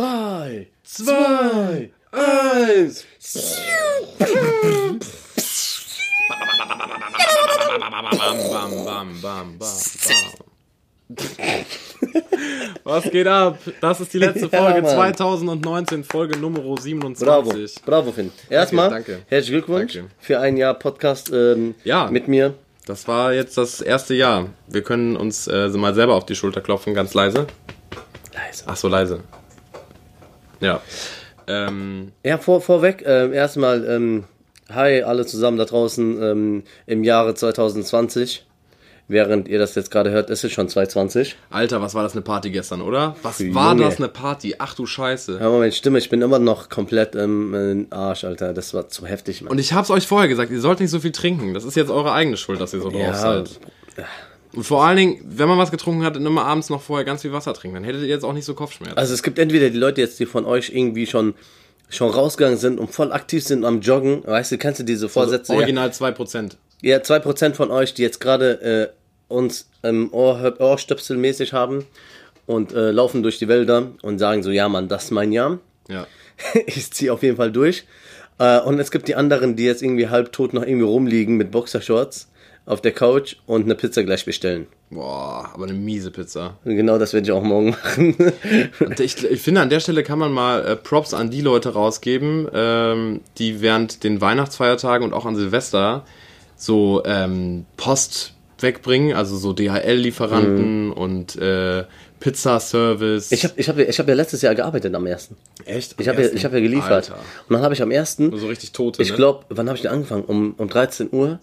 3, 2, 1. Bam, bam, bam, bam, bam, Was geht ab? Das ist die letzte Ja, Folge Mann. 2019, Folge Nummer 27. Bravo, bravo Finn. Erstmal, danke. herzlichen Glückwunsch Danke. für ein Jahr Podcast ähm, Ja. mit mir. Das war jetzt das erste Jahr. Wir können uns äh, mal selber auf die Schulter klopfen, ganz leise. Leise. Ach so, leise. Ja. Ähm, Ja, vor, vorweg, ähm, erstmal, ähm, hi alle zusammen da draußen ähm, im Jahre 2020. Während ihr das jetzt gerade hört, ist es schon 2020. Alter, was war das eine Party gestern, oder? Was Junge. war das eine Party? Ach du Scheiße. Hör mal meine Stimme, ich bin immer noch komplett im ähm, Arsch, Alter. Das war zu heftig, Mann. Und ich hab's euch vorher gesagt, ihr sollt nicht so viel trinken. Das ist jetzt eure eigene Schuld, dass ihr so drauf ja, seid. Und vor allen Dingen, wenn man was getrunken hat, immer abends noch vorher ganz viel Wasser trinken. Dann hättet ihr jetzt auch nicht so Kopfschmerzen. also es gibt entweder die Leute jetzt, die von euch irgendwie schon schon rausgegangen sind und voll aktiv sind am Joggen. Weißt du, kennst du diese Vorsätze? ja? Original 2%. Ja, 2% von euch, die jetzt gerade äh, uns im Ohr, Ohrstöpsel mäßig haben und äh, laufen durch die Wälder und sagen so, ja Mann, das ist mein Jahr. Ja. ich ziehe auf jeden Fall durch. Äh, und es gibt die anderen, die jetzt irgendwie halbtot noch irgendwie rumliegen mit Boxershorts auf der Couch und eine Pizza gleich bestellen. Boah, aber eine miese Pizza. Genau das werde ich auch morgen machen. Ich, ich finde, an der Stelle kann man mal äh, Props an die Leute rausgeben, ähm, die während den Weihnachtsfeiertagen und auch an Silvester so ähm, Post wegbringen, also so DHL-Lieferanten und äh, Pizzaservice. ich habe ich hab, ich hab ja letztes Jahr gearbeitet am ersten. echt. Ich habe ja, ich hab ja geliefert. Alter. Und dann habe ich am ersten So richtig tote, Ich ne? glaube, wann habe ich denn angefangen? Um, um 13 Uhr.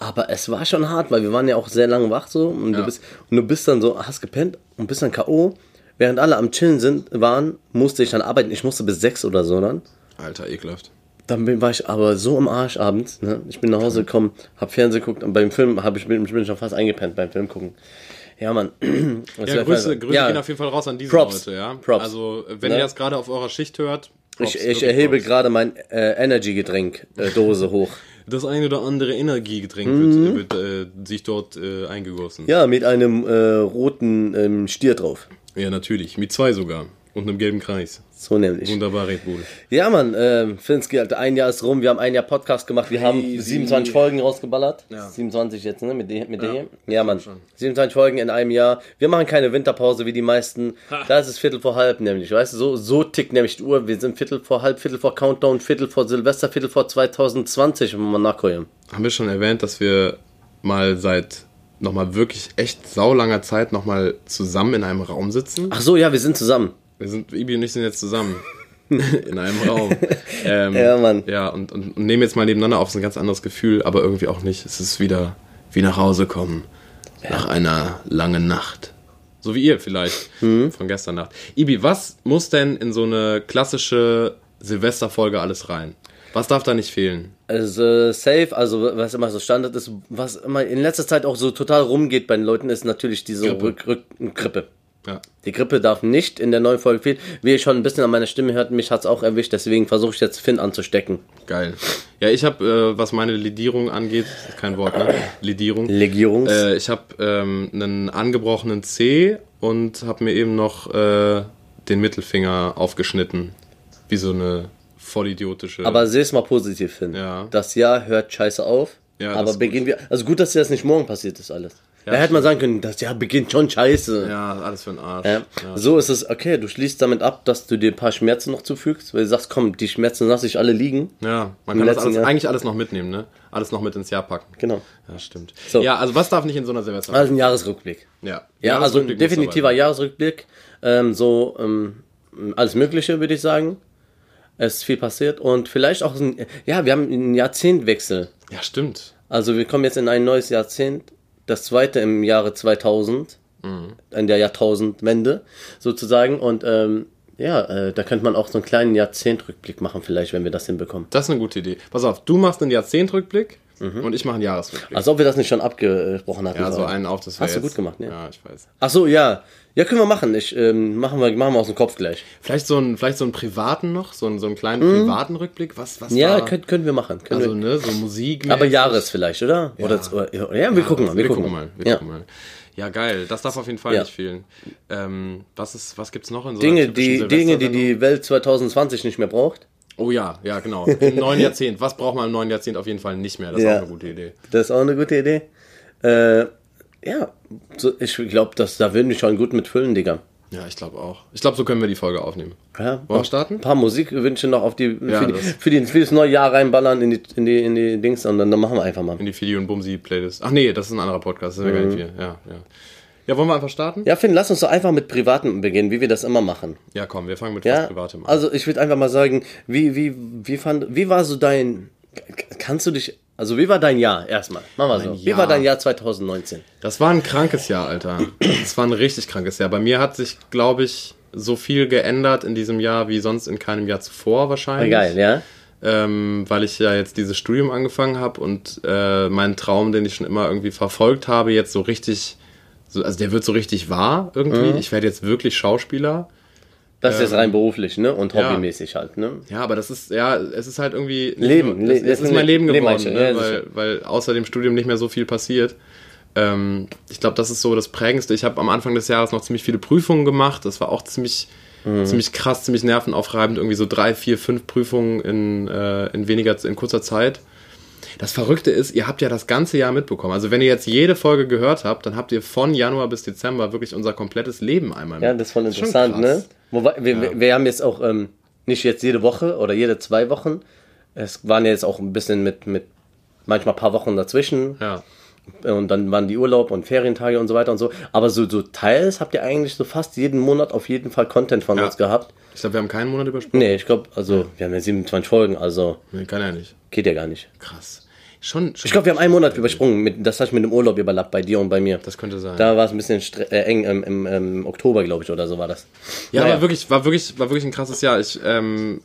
Aber es war schon hart, weil wir waren ja auch sehr lange wach so und, Ja. du, bist, und du bist dann so, hast gepennt und bist dann K.O. Während alle am Chillen sind, waren, musste ich dann arbeiten. Ich musste bis 6 oder so dann. Alter, ekelhaft. Dann bin, war ich aber so im Arsch abends. Ne? Ich bin nach Hause gekommen, hab Fernsehen geguckt und beim Film hab ich, bin, ich bin schon fast eingepennt beim Film gucken. Ja, Mann. Das Ja, Grüße. Grüße Ja, gehen auf jeden Fall raus an diese Props. Leute, ja. Props. Also, wenn Ne? ihr das gerade auf eurer Schicht hört, Props, ich, ich erhebe gerade mein äh, Energy-Getränk-Dose hoch. Das eine oder andere Energiegetränk wird, wird äh, sich dort äh, eingegossen. Mhm. Ja, mit einem äh, roten ähm, Stier drauf. Ja, natürlich. Mit zwei sogar. Und einem gelben Kreis. So nämlich. Wunderbar, Red Bull. Ja, Mann, ähm, Finski, Alter, ein Jahr ist rum. Wir haben ein Jahr Podcast gemacht. Wir haben 27 Folgen rausgeballert. Ja. 27 jetzt, ne? Mit, mit Ja, hier. Ja, Mann. schon. 27 Folgen in einem Jahr. Wir machen keine Winterpause wie die meisten. Da ist es Viertel vor halb, nämlich. Weißt du, so, so tickt nämlich die Uhr. Wir sind Viertel vor halb, Viertel vor Countdown, Viertel vor Silvester, Viertel vor 2020, wenn wir mal nachgucken. Haben wir schon erwähnt, dass wir mal seit nochmal wirklich echt saulanger Zeit nochmal zusammen in einem Raum sitzen? Ach so, ja, wir sind zusammen. Wir sind, Ibi und ich sind jetzt zusammen. in einem Raum. Ähm, Ja, Mann. Ja, und, und, und nehmen jetzt mal nebeneinander auf. Es ist ein ganz anderes Gefühl, aber irgendwie auch nicht. Es ist wieder wie nach Hause kommen. Nach einer langen Nacht. So wie ihr vielleicht Mhm. von gestern Nacht. Ibi, was muss denn in so eine klassische Silvesterfolge alles rein? Was darf da nicht fehlen? Also safe, also was immer so Standard ist, was immer in letzter Zeit auch so total rumgeht bei den Leuten, ist natürlich diese Grippe. Rück, Rück, Grippe. Ja. Die Grippe darf nicht in der neuen Folge fehlen. Wie ihr schon ein bisschen an meiner Stimme hört, mich hat's auch erwischt, deswegen versuche ich jetzt Finn anzustecken. Geil. Ja, ich habe, äh, was meine Lidierung angeht, kein Wort, ne? Lidierung. Legierungs. Äh, ich habe ähm, einen angebrochenen C und habe mir eben noch äh, den Mittelfinger aufgeschnitten. Wie so eine vollidiotische. aber seh's mal positiv, Finn. Ja. Das Jahr hört scheiße auf. Ja, aber beginnen wir. Also gut, dass das nicht morgen passiert ist alles. Ja, da hätte man sagen können, das Jahr beginnt schon scheiße. ja, alles für den Arsch. Ja. Ja. So ist es, okay, du schließt damit ab, dass du dir ein paar Schmerzen noch zufügst, weil du sagst, komm, die Schmerzen lasse ich alle liegen. Ja, man kann das alles, eigentlich alles noch mitnehmen, ne? Alles noch mit ins Jahr packen. Genau. Ja, stimmt. So. Ja, also was darf nicht in so einer Silvester? Also ein Jahresrückblick. ja, Ja, also ein definitiver Jahresrückblick. Ähm, so ähm, alles Mögliche, würde ich sagen. Es ist viel passiert und vielleicht auch ein, ja, wir haben einen Jahrzehntwechsel. Ja, stimmt. Also wir kommen jetzt in ein neues Jahrzehnt, das zweite im Jahre 2000, in der Jahrtausendwende sozusagen. Und ähm, ja, äh, da könnte man auch so einen kleinen Jahrzehntrückblick machen, vielleicht, wenn wir das hinbekommen. Das ist eine gute Idee. Pass auf, du machst einen Jahrzehntrückblick und ich mache einen Jahresrückblick. Als ob wir das nicht schon abgesprochen hatten. ja, so einen auf, das Hast du gut gemacht, ne? Ja, ich weiß. Ach so, ja. Ja, können wir machen. Ich, ähm, machen, wir, machen wir aus dem Kopf gleich. Vielleicht so einen, vielleicht so einen privaten noch, so einen, so einen kleinen privaten Rückblick. Was, was Mhm. Ja, war? können, wir machen. Können also, wir. ne, so Musik. Aber Jahres vielleicht, oder? Oder, oder ja, wir gucken mal. Wir, Wir gucken mal. Wir ja. gucken mal. Ja, geil. Das darf auf jeden Fall Ja. nicht fehlen. Ähm, was ist, was gibt's noch in so Dinge, die, Dinge, die die Welt 2020 nicht mehr braucht. Oh ja, ja, genau. Im neuen Jahrzehnt. Was braucht man im neuen Jahrzehnt auf jeden Fall nicht mehr? Das ist Ja. auch eine gute Idee. Das ist auch eine gute Idee. Äh, ja, ich glaube, da würden wir schon gut mitfüllen, Digga. Ja, ich glaube auch. Ich glaube, so können wir die Folge aufnehmen. Ja, Wollen wir starten? Ein paar Musikwünsche noch auf die, Ja, für, die, das- für, die, für das neue Jahr reinballern in die, in die, in die Dings und dann, dann machen wir einfach mal. In die Fidi und Bumsi Playlist. Ach nee, das ist ein anderer Podcast. Das ist ja gar nicht viel. Ja, ja. Ja, wollen wir einfach starten? Ja, Finn, lass uns doch einfach mit Privaten beginnen, wie wir das immer machen. Ja, komm, wir fangen mit Ja, Privatem an. also ich würde einfach mal sagen, wie, wie, wie fand, wie war so dein, kannst du dich, also wie war dein Jahr erstmal? Machen wir so. Wie Jahr. war dein Jahr 2019? Das war ein krankes Jahr, Alter. Das war ein richtig krankes Jahr. Bei mir hat sich, glaube ich, so viel geändert in diesem Jahr wie sonst in keinem Jahr zuvor wahrscheinlich. Geil, ja? ähm, weil ich ja jetzt dieses Studium angefangen habe und äh, meinen Traum, den ich schon immer irgendwie verfolgt habe, jetzt so richtig, so, also der wird so richtig wahr irgendwie. Mhm. Ich werde jetzt wirklich Schauspieler. Das ist jetzt rein beruflich, ne? Und ja. hobbymäßig halt, ne? Ja, aber das ist, ja, es ist halt irgendwie. Leben, Le- es ist mein Leben Leben geworden, einstellen, ne? ja, weil, weil außer dem Studium nicht mehr so viel passiert. Ähm, ich glaube, das ist so das Prägendste. Ich habe am Anfang des Jahres noch ziemlich viele Prüfungen gemacht. Das war auch ziemlich, Mhm. ziemlich krass, ziemlich nervenaufreibend. Irgendwie so drei, vier, fünf Prüfungen in, äh, in weniger, in kurzer Zeit. Das Verrückte ist, ihr habt ja das ganze Jahr mitbekommen. Also wenn ihr jetzt jede Folge gehört habt, dann habt ihr von Januar bis Dezember wirklich unser komplettes Leben einmal Ja, das ist voll schon interessant, krass. ne? Wobei, wir, wir, wir haben jetzt auch ähm, nicht jetzt jede Woche oder jede zwei Wochen. Es waren ja jetzt auch ein bisschen mit, mit manchmal ein paar Wochen dazwischen. Ja. Und dann waren die Urlaub und Ferientage und so weiter und so. Aber so, so teils habt ihr eigentlich so fast jeden Monat auf jeden Fall Content von Ja. uns gehabt. Ich glaube, wir haben keinen Monat übersprungen. Nee, ich glaube, also wir haben ja 27 Folgen, also Nee, kann ja nicht. geht ja gar nicht. Krass. Schon, schon Ich glaube, wir haben einen Monat übersprungen. Mit, das hat mit dem Urlaub überlappt bei dir und bei mir. Das könnte sein. Da war es ein bisschen äh, eng im, im, im Oktober, glaube ich, oder so war das. ja, Naja. war wirklich, war wirklich, war wirklich ein krasses Jahr. Ich, ähm,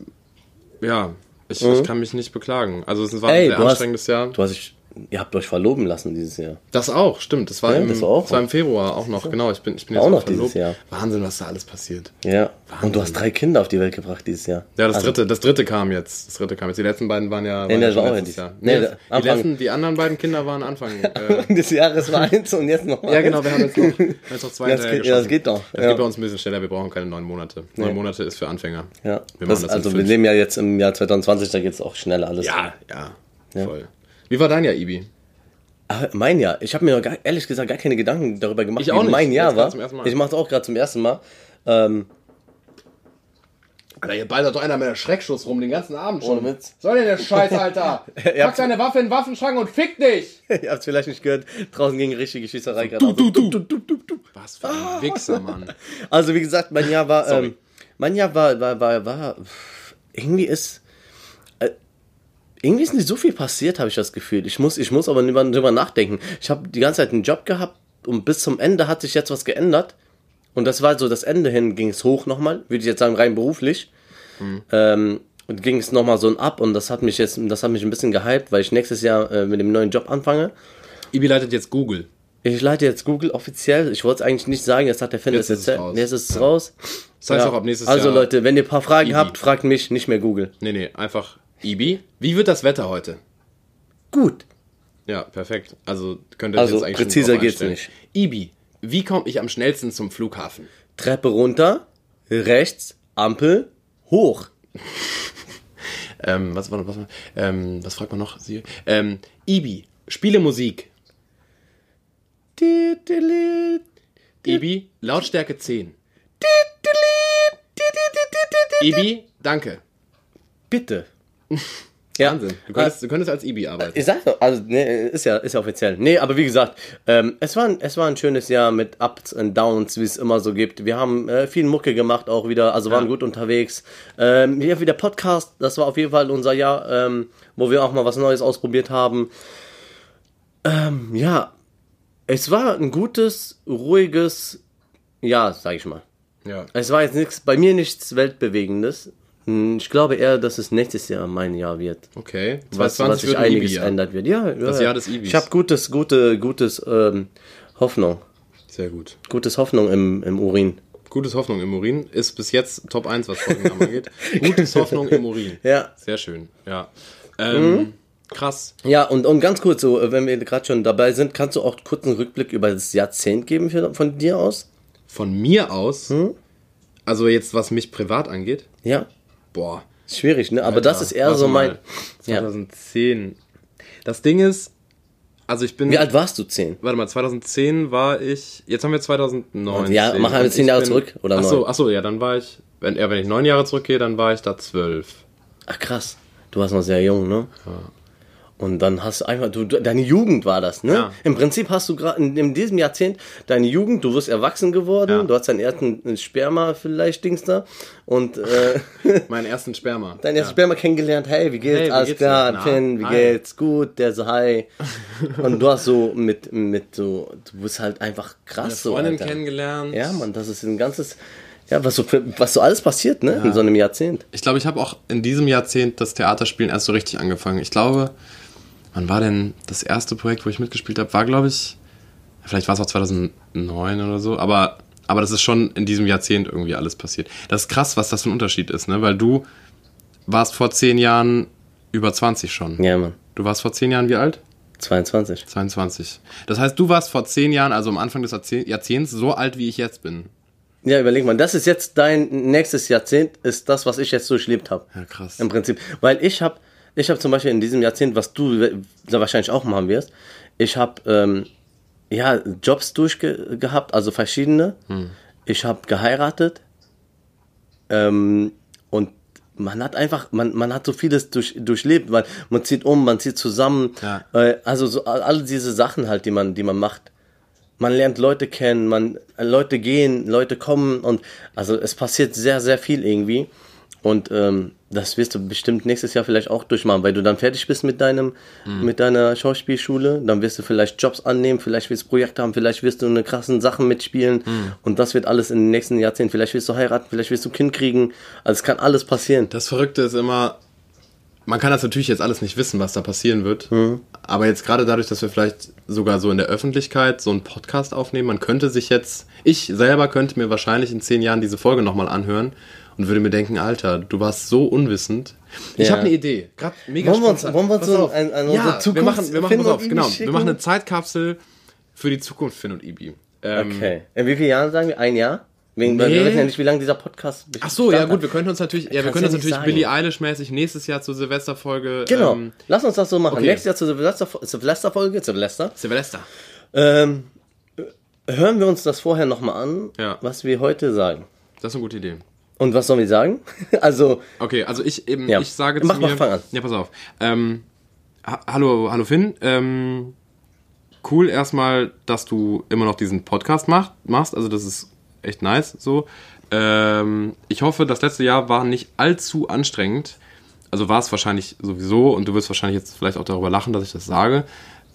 ja, ich, ich kann mich nicht beklagen. Also es war Mhm. Ey, ein sehr du hast- anstrengendes Jahr. Du hast dich, ihr habt euch verloben lassen dieses Jahr. Das auch, stimmt. Das war, Ja, im, das war auch das war im Februar auch noch. Genau, ich bin, ich bin jetzt Auch noch dieses verlobt. Jahr. Wahnsinn, was da alles passiert. Ja. Wahnsinn. Und du hast drei Kinder auf die Welt gebracht dieses Jahr. Ja, das Also, dritte, das dritte kam jetzt. Das dritte kam jetzt. Die letzten beiden waren ja, waren Nee, ja das war auch letztes ja Jahr. die- Nee, nee, das, die, letzten, die anderen beiden Kinder waren Anfang. Äh, des Jahres war eins und jetzt noch ja, genau, wir haben jetzt noch, haben jetzt noch zwei Das geht- ja, das geht doch, Das ja. geht bei uns ein bisschen schneller, wir brauchen keine neun Monate. Neun Monate ist für Anfänger. Ja. Wir Das, das also wir leben ja jetzt im Jahr 2020, da geht es auch schneller alles. Ja, ja, voll. Wie war dein Jahr, Ibi? Ah, mein Jahr. Ich habe mir gar, ehrlich gesagt gar keine Gedanken darüber gemacht, Ich auch wie nicht. mein Jahr war. Ich mache es auch gerade zum ersten Mal. Ähm, Alter, hier ballert doch einer mit der Schreckschuss rum den ganzen Abend Ohne Witz. Soll denn der Scheiß, Alter? Ihr habt- deine Waffe in den Waffenschrank und fick dich! ihr habt es vielleicht nicht gehört. Draußen ging richtige Schießerei gerade. Also, du, Was für ein Wichser, Mann. also wie gesagt, mein Jahr war, ähm, mein Jahr war, war, war, war, irgendwie ist, irgendwie ist nicht so viel passiert, habe ich das Gefühl. Ich muss, ich muss aber drüber, drüber nachdenken. Ich habe die ganze Zeit einen Job gehabt und bis zum Ende hat sich jetzt was geändert. Und das war so, das Ende hin ging es hoch nochmal, würde ich jetzt sagen, rein beruflich. Ähm, und ging es nochmal so ein Ab und das hat mich jetzt, das hat mich ein bisschen gehypt, weil ich nächstes Jahr äh, mit dem neuen Job anfange. Ibi leitet jetzt Google. Ich leite jetzt Google offiziell. Ich wollte es eigentlich nicht sagen, jetzt hat der Finn Jetzt das erzählt. raus. Jetzt ist es Ja. raus. Das heißt Ja. auch ab nächstes also Jahr. Leute, wenn ihr ein paar Fragen Ibi. habt, fragt mich, nicht mehr Google. Nee, nee, einfach Ibi. Wie wird das Wetter heute? Gut. Ja, perfekt. Also könnt ihr Also, jetzt eigentlich präziser geht's nicht. Ibi, wie komme ich am schnellsten zum Flughafen? Treppe runter, rechts, Ampel, hoch. Ähm, was was, war- ähm, was fragt man noch? Ähm, Ibi, spiele Musik. Ibi, Lautstärke 10. Ibi, danke. Bitte. Ja. Wahnsinn. Du könntest, du könntest als Ibi arbeiten. Ich sag doch, also, nee, ist ja, ist ja offiziell. Nee, aber wie gesagt, ähm, es, war ein, es war ein schönes Jahr mit Ups und Downs, wie es immer so gibt. Wir haben äh, viel Mucke gemacht auch wieder, also waren Ja. gut unterwegs. Ähm, hier wieder Podcast, das war auf jeden Fall unser Jahr, ähm, wo wir auch mal was Neues ausprobiert haben. Ähm, ja, es war ein gutes, ruhiges Jahr, sag ich mal. Ja. Es war jetzt nichts, bei mir nichts Weltbewegendes. Hm, Ich glaube eher, dass es nächstes Jahr mein Jahr wird. Okay. Was, 2020 was sich wird ein einiges Ibi-Jahr. ändert wird. Ja, Das ja. Jahr des Ibis. Ich habe gutes, gute, gutes ähm, Hoffnung. Sehr gut. Gutes Hoffnung im, im Urin. Gutes Hoffnung im Urin ist bis jetzt Top 1, was Folgennamen angeht. Gutes Hoffnung im Urin. Ja. Sehr schön, ja. Ähm, Krass. Ja, und, und ganz kurz, so, wenn wir gerade schon dabei sind, kannst du auch kurz einen Rückblick über das Jahrzehnt geben für, von dir aus? Von mir aus, also jetzt was mich privat angeht, Ja. Boah. Schwierig, ne? Aber das ist eher so mein. mal. Ja. 2010. Das Ding ist, also ich bin. Wie alt warst du? Zehn? Warte mal, 2010 war ich. Jetzt haben wir 2009. Ja, machen wir zehn Jahre zurück, oder Achso, neun? achso, ja, dann war ich. Wenn, ja, wenn ich neun Jahre zurückgehe, dann war ich da zwölf. Ach krass. Du warst noch sehr jung, ne? Und dann hast du einfach, du, du- deine Jugend war das, ne? Ja. Im Prinzip hast du gerade in, in diesem Jahrzehnt deine Jugend, du wirst erwachsen geworden, Ja. du hast deinen ersten Sperma vielleicht, Dings da, und äh, Meinen ersten Sperma. deinen ersten Sperma kennengelernt, hey, wie geht's? Hey, wie geht's? Na, Finn, wie hi. geht's? Gut, der so, hi. und du hast so mit, mit so, du bist halt einfach krass so, Freundin Alter. kennengelernt. Ja, Mann, das ist ein ganzes, ja, was so, was so alles passiert, ne? In so einem Jahrzehnt. Ich glaube, ich habe auch in diesem Jahrzehnt das Theaterspielen erst so richtig angefangen. Ich glaube, wann war denn das erste Projekt, wo ich mitgespielt habe? War, glaube ich, vielleicht war es auch 2009 oder so, aber, aber das ist schon in diesem Jahrzehnt irgendwie alles passiert. Das ist krass, was das für ein Unterschied ist, ne? Weil du warst vor zehn Jahren über 20 schon. Ja, Mann. Du warst vor zehn Jahren wie alt? 22. 22. Das heißt, du warst vor zehn Jahren, also am Anfang des Jahrzeh- Jahrzehnts, so alt, wie ich jetzt bin. Ja, überleg mal, das ist jetzt dein nächstes Jahrzehnt, ist das, was ich jetzt durchlebt habe. Ja, krass. Im Prinzip. Weil ich habe ich hab zum Beispiel in diesem Jahrzehnt, was du wahrscheinlich auch machen wirst, ich habe ähm, ja, Jobs durchgehabt, also verschiedene. Ich habe geheiratet. Ähm, und man hat einfach, man, man hat so vieles durch, durchlebt, weil man zieht um, man zieht zusammen. Ja. Äh, also so all- diese Sachen halt, die man, die man macht. Man lernt Leute kennen, man Leute gehen, Leute kommen und also es passiert sehr, sehr viel irgendwie. Und ähm, das wirst du bestimmt nächstes Jahr vielleicht auch durchmachen, weil du dann fertig bist mit deinem, mit deiner Schauspielschule. Dann wirst du vielleicht Jobs annehmen, vielleicht wirst du Projekte haben, vielleicht wirst du eine krassen Sachen mitspielen. Und das wird alles in den nächsten Jahrzehnten. Vielleicht wirst du heiraten, vielleicht wirst du ein Kind kriegen. Also es kann alles passieren. Das Verrückte ist immer, man kann das natürlich jetzt alles nicht wissen, was da passieren wird. Aber jetzt gerade dadurch, dass wir vielleicht sogar so in der Öffentlichkeit so einen Podcast aufnehmen, man könnte sich jetzt, ich selber könnte mir wahrscheinlich in zehn Jahren diese Folge nochmal anhören und würde mir denken, Alter, du warst so unwissend. Ich Ja. habe eine Idee. Gerade mega Wollen wir uns- wollen wir uns so auf. ein- ein- ja, Zukunft wir machen, wir machen, Finn auf, Ibi genau, schicken? wir machen eine Zeitkapsel für die Zukunft Finn und Ibi. Ähm, Okay. In wie vielen Jahren sagen wir? Ein Jahr? Wegen, Nee. Wir wissen ja nicht, wie lange dieser Podcast Ach so, ja gut, wir können uns natürlich, ja, wir können uns natürlich sagen. Billie Eilish-mäßig nächstes Jahr zur Silvesterfolge. Genau. Ähm, Lass uns das so machen. okay. Nächstes Jahr zur Silvester- Silvesterfolge, Silvester. Silvester. Ähm, hören wir uns das vorher nochmal an, Ja. was wir heute sagen. Das ist eine gute Idee. Und was sollen wir sagen? also, Okay, also ich eben, Ja. ich sage Mach zu mal, mir, fang an. Ja, pass auf. Ähm, ha hallo, hallo Finn. Ähm, cool erstmal, dass du immer noch diesen Podcast macht, machst. Also das ist echt nice. So. Ähm, ich hoffe, das letzte Jahr war nicht allzu anstrengend. Also war es wahrscheinlich sowieso und du wirst wahrscheinlich jetzt vielleicht auch darüber lachen, dass ich das sage.